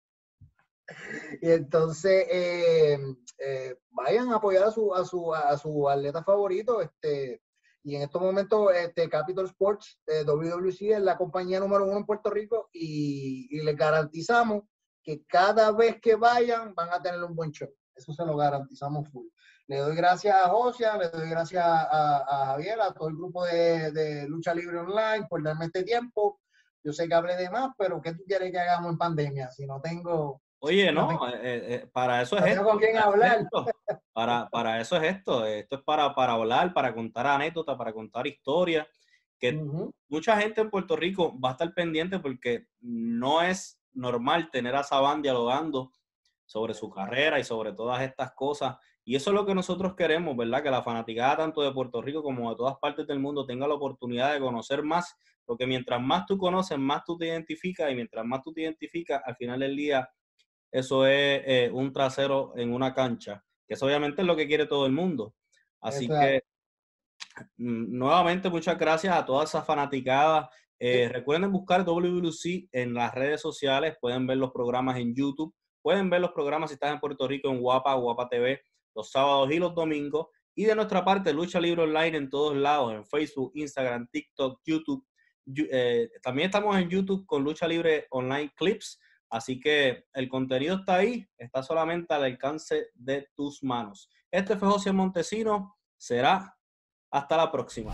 Y entonces, eh, eh, vayan a apoyar a su, a su, a su atleta favorito. Este, y en estos momentos, este, Capital Sports, eh, WWC, es la compañía número uno en Puerto Rico y, y les garantizamos que cada vez que vayan van a tener un buen show. Eso se lo garantizamos full. Le doy gracias a Josia, le doy gracias a, Javier, a todo el grupo de, Lucha Libre Online por darme este tiempo. Yo sé que hablé de más, pero ¿qué tú quieres que hagamos en pandemia? Si no tengo... Oye, no, eh, eh, para eso es esto. con quién hablar. Para, para eso es esto. Esto es para, para hablar, para contar anécdotas, para contar historias. Que mucha gente en Puerto Rico va a estar pendiente porque no es normal tener a Saban dialogando sobre su carrera y sobre todas estas cosas. Y eso es lo que nosotros queremos, ¿verdad? Que la fanaticada tanto de Puerto Rico como de todas partes del mundo tenga la oportunidad de conocer más, porque mientras más tú conoces, más tú te identificas y mientras más tú te identificas, al final del día, eso es eh, un trasero en una cancha, que eso obviamente es lo que quiere todo el mundo. Así que, mm, nuevamente, muchas gracias a todas esas fanaticadas. Eh, recuerden buscar WWC en las redes sociales, pueden ver los programas en YouTube, pueden ver los programas si estás en Puerto Rico en Guapa, Guapa TV los sábados y los domingos. Y de nuestra parte, Lucha Libre Online en todos lados, en Facebook, Instagram, TikTok, YouTube. Eh, también estamos en YouTube con Lucha Libre Online Clips. Así que el contenido está ahí, está solamente al alcance de tus manos. Este fue José Montesino. Será hasta la próxima.